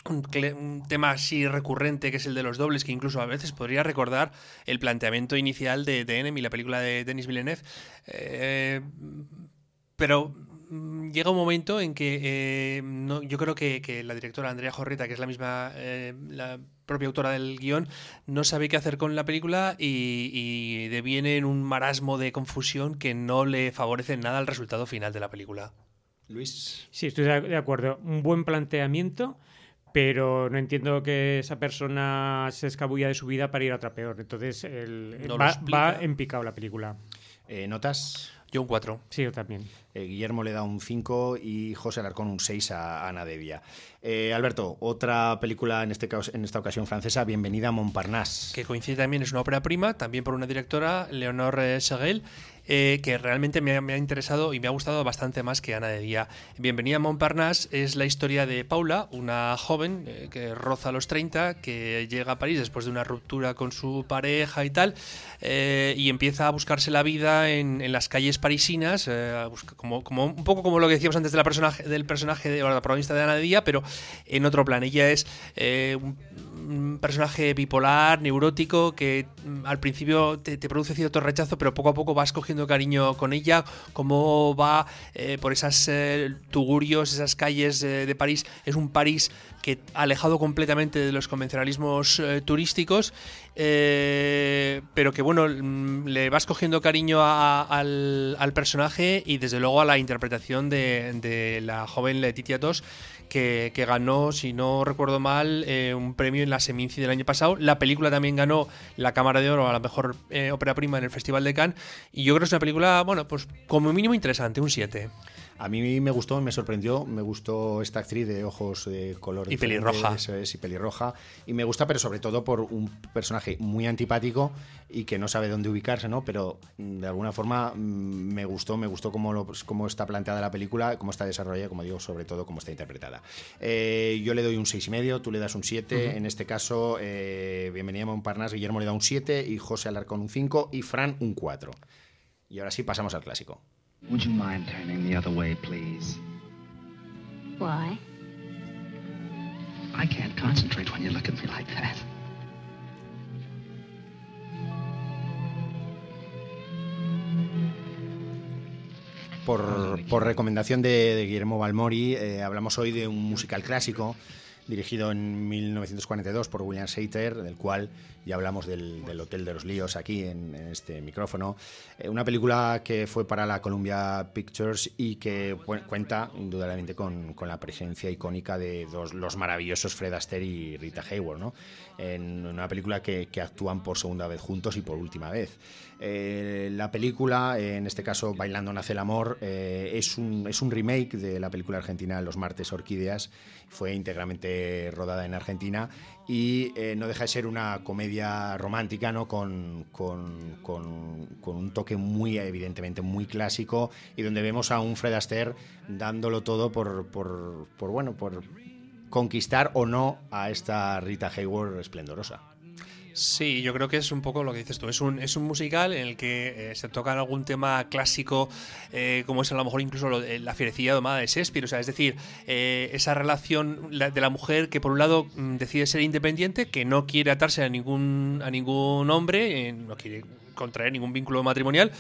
un, tema así recurrente que es el de los dobles, que incluso a veces podría recordar el planteamiento inicial de, de Enemy, la película de Denis Villeneuve. Eh, pero mm, llega un momento en que eh, no, yo creo que, la directora Andrea Jorreta, que es la misma, eh, la propia autora del guion, no sabe qué hacer con la película y, y deviene en un marasmo de confusión que no le favorece nada al resultado final de la película. Luis. Sí, estoy de acuerdo. Un buen planteamiento pero no entiendo que esa persona se escabulla de su vida para ir a otra peor. Entonces, el, va, en picado la película. Eh, ¿Notas? Yo un 4. Sí, yo también. Eh, Guillermo le da un 5 y José Alarcón un 6 a Ana Devia. Eh, Alberto, otra película en, este caso, en esta ocasión francesa, Bienvenida a Montparnasse. Que coincide también, es una ópera prima, también por una directora, Leonore Segel, eh, que realmente me ha, interesado y me ha gustado bastante más que Ana de Día. Bienvenida a Montparnasse es la historia de Paula, una joven eh, que roza los 30, que llega a París después de una ruptura con su pareja y tal, eh, y empieza a buscarse la vida en, las calles parisinas, como, un poco como lo que decíamos antes de personaje, del personaje de la protagonista de Ana de Día, pero en otro plan. Ella es un un personaje bipolar, neurótico, que mm, al principio te, produce cierto rechazo, pero poco a poco vas cogiendo cariño con ella, cómo va eh, por esas eh, tugurios, esas calles eh, de París. Es un París que alejado completamente de los convencionalismos turísticos, pero que bueno, mm, le vas cogiendo cariño al, personaje y desde luego a la interpretación de, de la joven Letitia Tos que, ganó, si no recuerdo mal, eh, un premio en la Seminci del año pasado. La película también ganó la Cámara de Oro a la mejor eh, ópera prima en el Festival de Cannes. Y yo creo que es una película, bueno, pues como mínimo interesante, un 7. A mí me gustó, me sorprendió, me gustó esta actriz de ojos de color y pelirroja. es, y pelirroja. Y me gusta, pero sobre todo por un personaje muy antipático y que no sabe dónde ubicarse, ¿no? Pero mm, de alguna forma mm, me gustó, me gustó cómo, lo, cómo está planteada la película, cómo está desarrollada, como digo, sobre todo cómo está interpretada. Eh, yo le doy un 6,5, tú le das un 7. En este caso, eh, bienvenida a Montparnasse, Guillermo le da un 7 y José Alarcón un 5 y Fran un 4. Y ahora sí pasamos al clásico. Would you mind turning the other way, please? Why? I can't concentrate when you look at me like that. Por, por recomendación de, de Guillermo Balmori, eh, hablamos hoy de un musical clásico dirigido en 1942 por William Sater, del cual ya hablamos del, Hotel de los Líos aquí en, este micrófono. Eh, una película que fue para la Columbia Pictures y que cuenta indudablemente con, la presencia icónica de dos, los maravillosos Fred Astaire y Rita Hayworth, ¿no? en una película que, actúan por segunda vez juntos y por última vez. Eh, la película, en este caso Bailando nace el amor, eh, es, un, es un remake de la película argentina Los martes orquídeas, fue íntegramente rodada en Argentina y eh, no deja de ser una comedia romántica ¿no? Con, con, con, un toque muy evidentemente muy clásico y donde vemos a un Fred Astaire dándolo todo por, por, por bueno por conquistar o no a esta Rita Hayworth esplendorosa. Sí, yo creo que es un poco lo que dices tú. Es un, es un musical en el que eh, se toca algún tema clásico, eh, como es a lo mejor incluso la fierecilla domada de Shakespeare. O sea, es decir, eh, esa relación de la mujer que por un lado mm, decide ser independiente, que no quiere atarse a ningún, a ningún hombre, no quiere contraer ningún vínculo matrimonial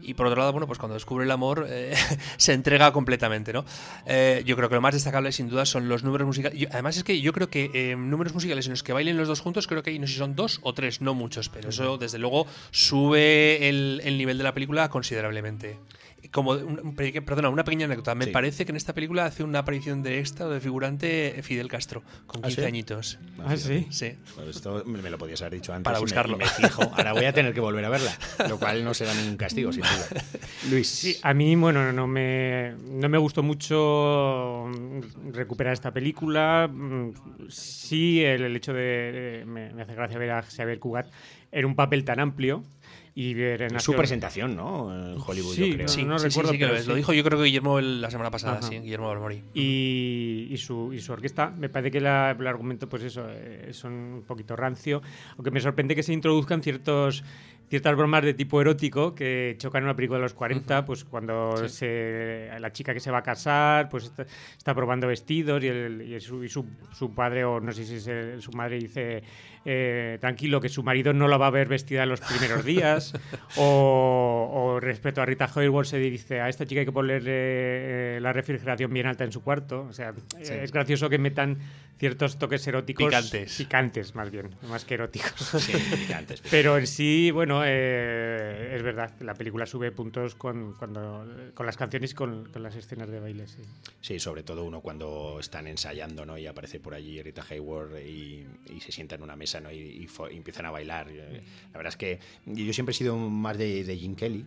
y por otro lado, bueno, pues cuando descubre el amor eh, se entrega completamente, ¿no? Eh, yo creo que lo más destacable sin duda son los números musicales. además es que yo creo que eh, números musicales en los que bailen los dos juntos, creo que hay, no sé si son dos o tres, no muchos, pero eso desde luego sube el, el nivel de la película considerablemente como un, perdona, una pequeña anécdota. Me parece que en esta película hace una aparición de extra o de figurante Fidel Castro, con 15 ¿Ah, añitos. Ah, sí. Sí. Esto me lo podías haber dicho antes. Para buscarlo. Me, fijo. Ahora voy a tener que volver a verla, lo cual no será ningún castigo, sin duda. Luis. Sí, a mí, bueno, no me, no me gustó mucho recuperar esta película. Sí, el, hecho de. Me, me, hace gracia ver a Xavier Cugat en un papel tan amplio y ver Su presentación, ¿no? En Hollywood, yo creo. Sí, no, recuerdo, que lo, dijo yo creo que Guillermo la semana pasada, sí, Guillermo Balmori. Y, y, su, y su orquesta, me parece que el argumento, pues eso, es un poquito rancio, aunque me sorprende que se introduzcan ciertos ciertas bromas de tipo erótico que chocan en una película de los 40, pues cuando se, la chica que se va a casar, pues está, probando vestidos y, el, su, su, padre, o no sé si es su madre, dice, eh, tranquilo, que su marido no la va a ver vestida en los primeros días, o, respecto a Rita Hayworth se dice, a esta chica hay que ponerle eh, la refrigeración bien alta en su cuarto, o sea, es gracioso que metan ciertos toques eróticos. Picantes. Picantes, más bien, más que eróticos. Sí, picantes. Pero en sí, bueno, eh, es verdad, la película sube puntos con, cuando, con las canciones y con, las escenas de baile. Sí. sí. sobre todo uno cuando están ensayando ¿no? y aparece por allí Rita Hayward y, se sienta en una mesa ¿no? y, empiezan a bailar. La verdad es que yo siempre he sido más de, de Jim Kelly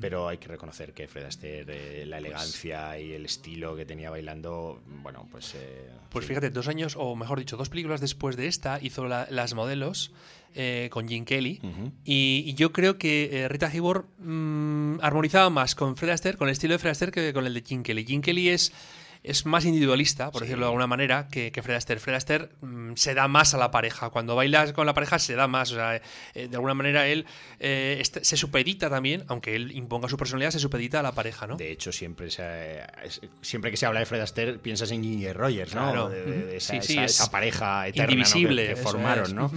pero hay que reconocer que Fred Astaire, eh, la pues elegancia y el estilo que tenía bailando, bueno, pues... Eh, pues fíjate, dos años, o mejor dicho, dos películas después de esta, hizo Las Modelos eh, con Jim Kelly, y, yo creo que Rita Hayworth mm, armonizaba más con Fred Astaire, con el estilo de Fred Astaire que con el de Jim Kelly. Jim Kelly es es más individualista, por decirlo de alguna manera, que, Fred Astaire. Fred Astaire mm, se da más a la pareja. Cuando bailas con la pareja se da más. O sea, eh, de alguna manera él eh, este, se supedita también, aunque él imponga su personalidad, se supedita a la pareja, ¿no? De hecho, siempre, siempre que se habla de Fred Astaire piensas en Ginger Rogers, ¿no? De, esa, pareja eterna que, formaron, ¿no?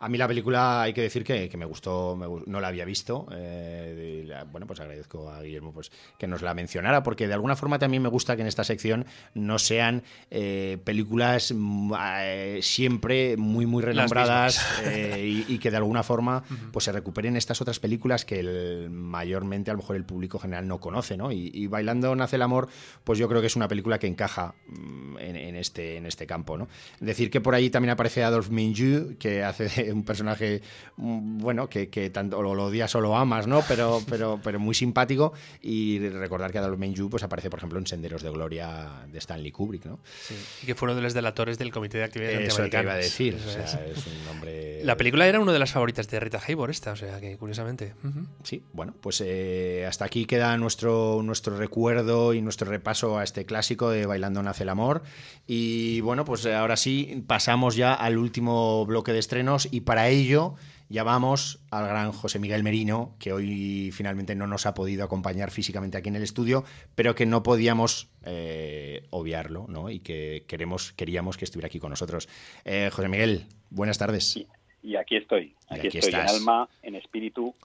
A mí la película hay que decir que, me gustó, no la había visto. Eh, bueno, pues agradezco a Guillermo pues, que nos la mencionara, porque de alguna forma también me gusta que en esta sección no sean eh, películas mm, eh, siempre muy, muy renombradas y, que de alguna forma pues se recuperen estas otras películas que mayormente a lo mejor el público general no conoce. ¿no? Y, Bailando nace el amor, pues yo creo que es una película que encaja mm, en, este, en este campo. ¿no? Decir que por ahí también aparece Adolf Minju, que hace un personaje, mm, bueno, que, tanto lo, odias o lo amas, ¿no? Pero, pero, pero muy simpático. Y recordar que Adolf Menju pues, aparece, por ejemplo, en Senderos de Gloria de Stanley Kubrick, ¿no? Sí. Y que fue uno de los delatores del Comité de Actividades Eso iba a decir. es un nombre... La película era una de las favoritas de Rita Hayworth, esta, o sea, que curiosamente. Sí, bueno, pues eh, hasta aquí queda nuestro, nuestro recuerdo y nuestro repaso a este clásico de Bailando nace el amor. Y bueno, pues ahora sí, pasamos ya al último bloque de estrenos y para ello llamamos al gran José Miguel Merino, que hoy finalmente no nos ha podido acompañar físicamente aquí en el estudio, pero que no podíamos eh, obviarlo, ¿no? Y que queremos, queríamos que estuviera aquí con nosotros. Eh, José Miguel, buenas tardes. Y, aquí estoy, aquí, estoy en alma, en espíritu.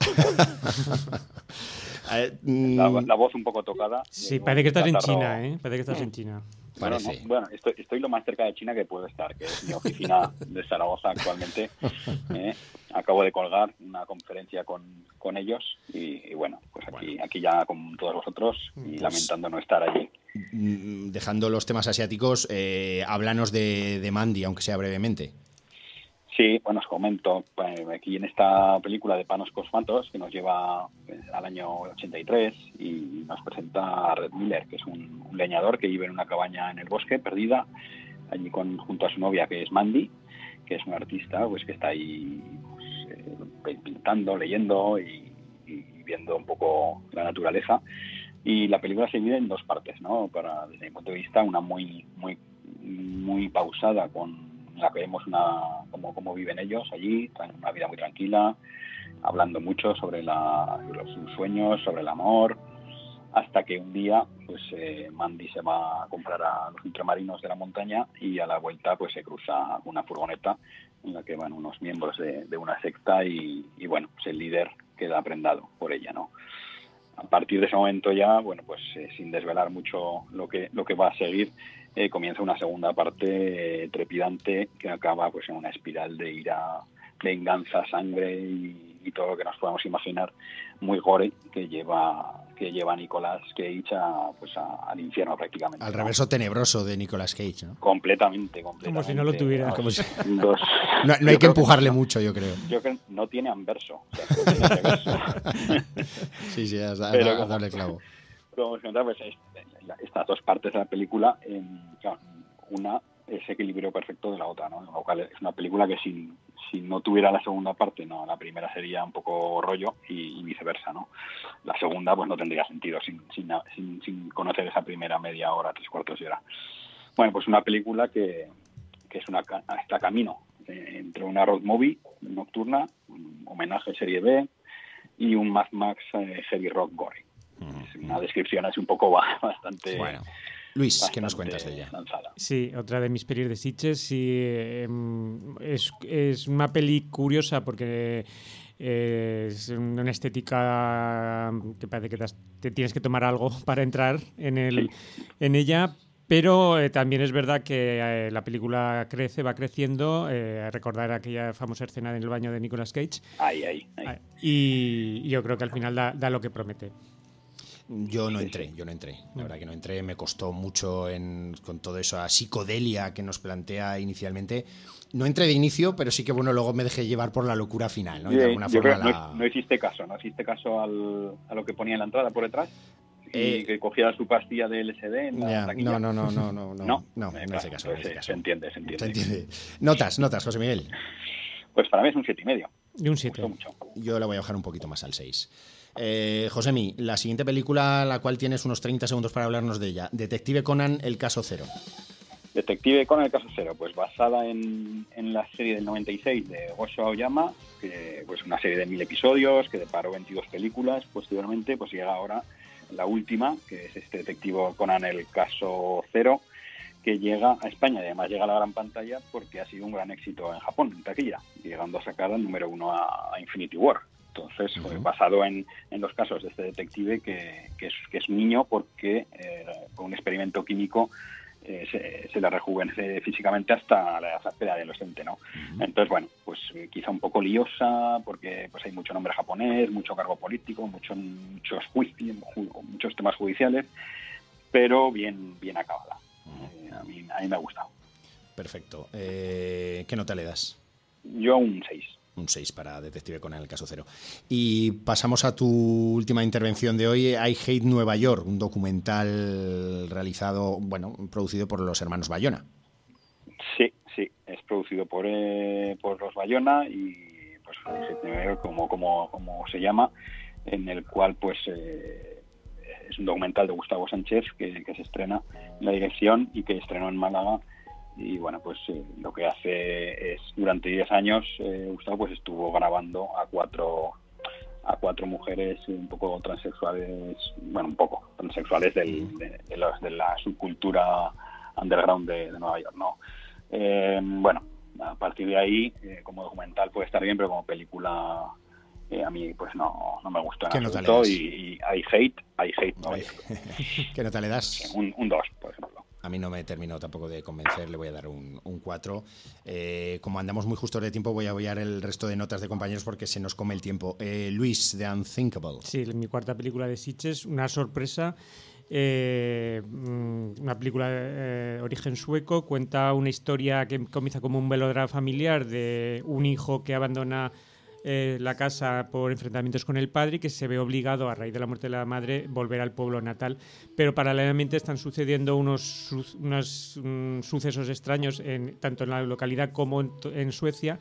Mm, la, voz un poco tocada. Sí, parece que estás en China, ¿eh? Parece que estás en China. Bueno, bueno estoy, lo más cerca de China que puedo estar, que es mi oficina de Zaragoza actualmente. ¿eh? Acabo de colgar una conferencia con, con ellos y, bueno, pues aquí, aquí ya con todos vosotros y pues lamentando no estar allí. Mm, dejando los temas asiáticos, eh, háblanos de, de Mandy, aunque sea brevemente. Sí, bueno, os comento, pues, aquí en esta película de Panos Cosmatos, que nos lleva pues, al año 83 y nos presenta a Red Miller, que es un, leñador que vive en una cabaña en el bosque, perdida, allí con, junto a su novia, que es Mandy, que es una artista pues que está ahí pues, eh, pintando, leyendo y, viendo un poco la naturaleza. Y la película se divide en dos partes, ¿no? Para, desde mi punto de vista, una muy, muy, muy pausada con la que vemos una, cómo, viven ellos allí, una vida muy tranquila, hablando mucho sobre, la, sus sueños, sobre el amor, hasta que un día pues eh, Mandy se va a comprar a los ultramarinos de la montaña y a la vuelta pues se cruza una furgoneta en la que van unos miembros de, una secta y, bueno, pues el líder queda prendado por ella, ¿no? A partir de ese momento ya, bueno, pues eh, sin desvelar mucho lo que, lo que va a seguir, eh, comienza una segunda parte eh, trepidante que acaba pues en una espiral de ira, venganza, sangre y, todo lo que nos podemos imaginar muy gore que lleva que lleva Nicolas Cage a, pues al infierno prácticamente. Al reverso tenebroso de Nicolas Cage, ¿no? Completamente, completamente. Como si no lo tuviera. no, hay que empujarle mucho, yo creo. Yo creo que no tiene anverso. sí, sí, has, dado clavo. Como pues, estas dos partes de la película, en, una es equilibrio perfecto de la otra, ¿no? es una película que si, si no tuviera la segunda parte, no, la primera sería un poco rollo y, viceversa, ¿no? La segunda pues no tendría sentido sin, sin, sin, conocer esa primera media hora, tres cuartos de hora. Bueno, pues una película que, que es una está camino eh, entre una road movie nocturna, un homenaje serie B, y un Mad Max eh, Heavy Rock Gore. Es una descripción así un poco bastante... Bueno. Luis, ¿qué nos cuentas de ella? Lanzada. Sí, otra de mis pelis de Sitges. Sí, em, es, es, una peli curiosa porque eh, es una estética que parece que te, te, tienes que tomar algo para entrar en, el, sí. en ella. Pero eh, también es verdad que eh, la película crece, va creciendo. Eh, recordar aquella famosa escena en el baño de Nicolas Cage. Ahí, ahí. ahí. Y, y, yo creo que al final da, da lo que promete. Yo no entré, yo no entré. La verdad que no entré, me costó mucho en, con todo eso, a psicodelia que nos plantea inicialmente. No entré de inicio, pero sí que bueno, luego me dejé llevar por la locura final, ¿no? Y de alguna forma la... no, no, hiciste caso, ¿no? Hiciste caso al, a lo que ponía en la entrada por detrás. Eh, y que cogía su pastilla de LSD en la yeah, no, no, no, no, no, no, no, no, eh, no hace caso, pues, no hace caso. Se entiende, se entiende. Se entiende. Notas, notas, José Miguel. Pues para mí es un siete y medio. Y un 7. Yo le voy a bajar un poquito más al 6. Eh, Josemi, la siguiente película, la cual tienes unos 30 segundos para hablarnos de ella. Detective Conan, El Caso Cero. Detective Conan, El Caso Cero, pues basada en, la serie del 96 de Gosho Aoyama, que pues una serie de mil episodios que deparó 22 películas. Posteriormente, pues llega ahora la última, que es este Detective Conan, El Caso Cero, que llega a España y además llega a la gran pantalla porque ha sido un gran éxito en Japón, en taquilla, llegando a sacar al número uno a Infinity War. Entonces, uh -huh. basado en, en, los casos de este detective que, que, es, que es, niño porque eh, con un experimento químico eh, se, se, le rejuvenece físicamente hasta la edad adolescente, ¿no? Uh -huh. Entonces, bueno, pues quizá un poco liosa porque pues hay mucho nombre japonés, mucho cargo político, mucho, muchos juicios, muchos temas judiciales, pero bien, bien acabada. Uh -huh. eh, a, mí, a mí me ha gustado. Perfecto. Eh, ¿Qué nota le das? Yo un 6 un 6 para Detective Conan el caso cero. Y pasamos a tu última intervención de hoy, I Hate Nueva York, un documental realizado, bueno, producido por los hermanos Bayona. Sí, sí, es producido por, eh, por los Bayona y pues como, como, como se llama, en el cual pues eh, es un documental de Gustavo Sánchez que, que se estrena en la dirección y que estrenó en Málaga y bueno pues eh, lo que hace es durante 10 años eh, Gustavo pues estuvo grabando a cuatro a cuatro mujeres un poco transexuales bueno un poco transexuales del, de, de, los, de, la subcultura underground de, de Nueva York no eh, bueno a partir de ahí eh, como documental puede estar bien pero como película a mí pues no, no me gustó en absoluto y, y I hate I hate Nueva York. ¿qué nota le das? un 2 por ejemplo a mí no me terminó tampoco de convencer, le voy a dar un 4. Eh, como andamos muy justos de tiempo, voy a apoyar el resto de notas de compañeros porque se nos come el tiempo. Eh, Luis, The Unthinkable. Sí, mi cuarta película de Sitches, una sorpresa. Eh, una película de origen sueco, cuenta una historia que comienza como un melodrama familiar de un hijo que abandona eh, la casa por enfrentamientos con el padre y que se ve obligado, a raíz de la muerte de la madre, volver al pueblo natal. Pero paralelamente están sucediendo unos, unos um, sucesos extraños en, tanto en la localidad como en, en, Suecia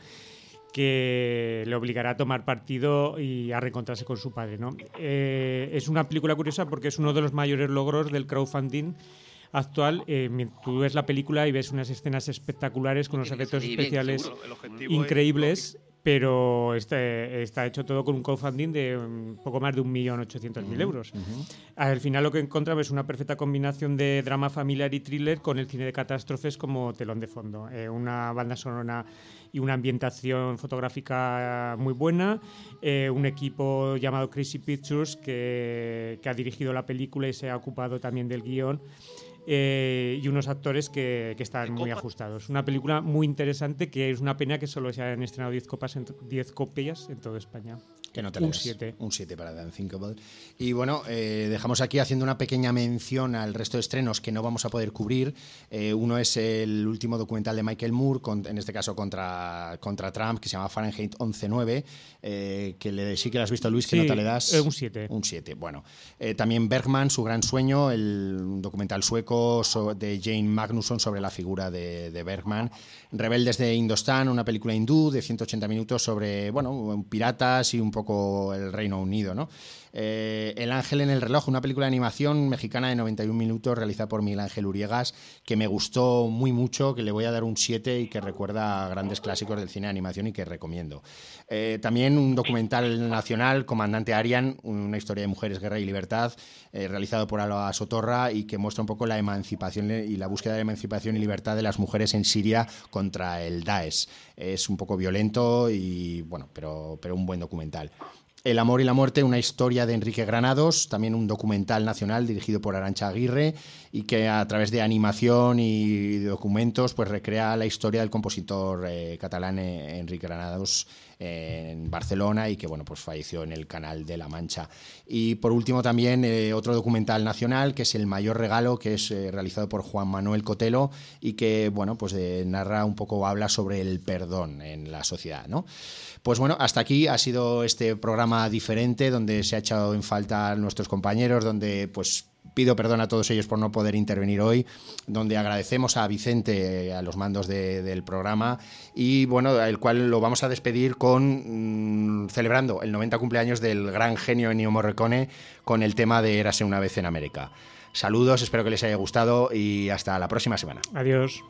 que le obligará a tomar partido y a reencontrarse con su padre. ¿no? Eh, es una película curiosa porque es uno de los mayores logros del crowdfunding actual, eh, tú ves la película y ves unas escenas espectaculares con unos efectos especiales increíbles pero este, está hecho todo con un crowdfunding de un poco más de 1.800.000 uh -huh, euros. Uh -huh. Al final lo que encontramos es una perfecta combinación de drama familiar y thriller con el cine de catástrofes como telón de fondo. Eh, una banda sonora y una ambientación fotográfica muy buena, eh, un equipo llamado Crazy Pictures que, que ha dirigido la película y se ha ocupado también del guion. Eh, y unos actores que, que están muy ajustados. Una película muy interesante que es una pena que solo se hayan estrenado 10 copas en 10 copias en toda España. Que no te un 7. Un 7 para The Unthinkable. Y bueno, eh, dejamos aquí haciendo una pequeña mención al resto de estrenos que no vamos a poder cubrir. Eh, uno es el último documental de Michael Moore, con, en este caso contra, contra Trump, que se llama Fahrenheit 11.9, eh, que le, sí que lo has visto, Luis, ¿qué sí, nota le das? un 7. Un 7, bueno. Eh, también Bergman, Su gran sueño, el documental sueco de Jane Magnusson sobre la figura de, de Bergman. Rebeldes de Indostán, una película hindú de 180 minutos sobre, bueno, piratas y un poco el Reino Unido. Eh, el Ángel en el reloj, una película de animación mexicana de 91 minutos realizada por Miguel Ángel Uriegas, que me gustó muy mucho, que le voy a dar un 7 y que recuerda a grandes clásicos del cine de animación y que recomiendo. Eh, también un documental nacional, Comandante Arian, una historia de mujeres, guerra y libertad, eh, realizado por Alba Sotorra y que muestra un poco la emancipación y la búsqueda de emancipación y libertad de las mujeres en Siria contra el Daesh. Es un poco violento y bueno, pero un buen documental. El amor y la muerte, una historia de Enrique Granados, también un documental nacional dirigido por Arancha Aguirre y que a través de animación y documentos pues recrea la historia del compositor eh, catalán eh, Enrique Granados en Barcelona y que bueno pues falleció en el canal de La Mancha. Y por último también eh, otro documental nacional que es El mayor regalo que es realizado por Juan Manuel Cotelo y que bueno pues narra un poco habla sobre el perdón en la sociedad, ¿no? Pues bueno, hasta aquí ha sido este programa diferente donde se ha echado en falta nuestros compañeros, donde pues pido perdón a todos ellos por no poder intervenir hoy, donde agradecemos a Vicente eh, a los mandos del programa y bueno, el cual lo vamos a despedir con mm, celebrando el 90 cumpleaños del gran genio Ennio Morricone con el tema de Érase una vez en América. Saludos, espero que les haya gustado y hasta la próxima semana. Adiós.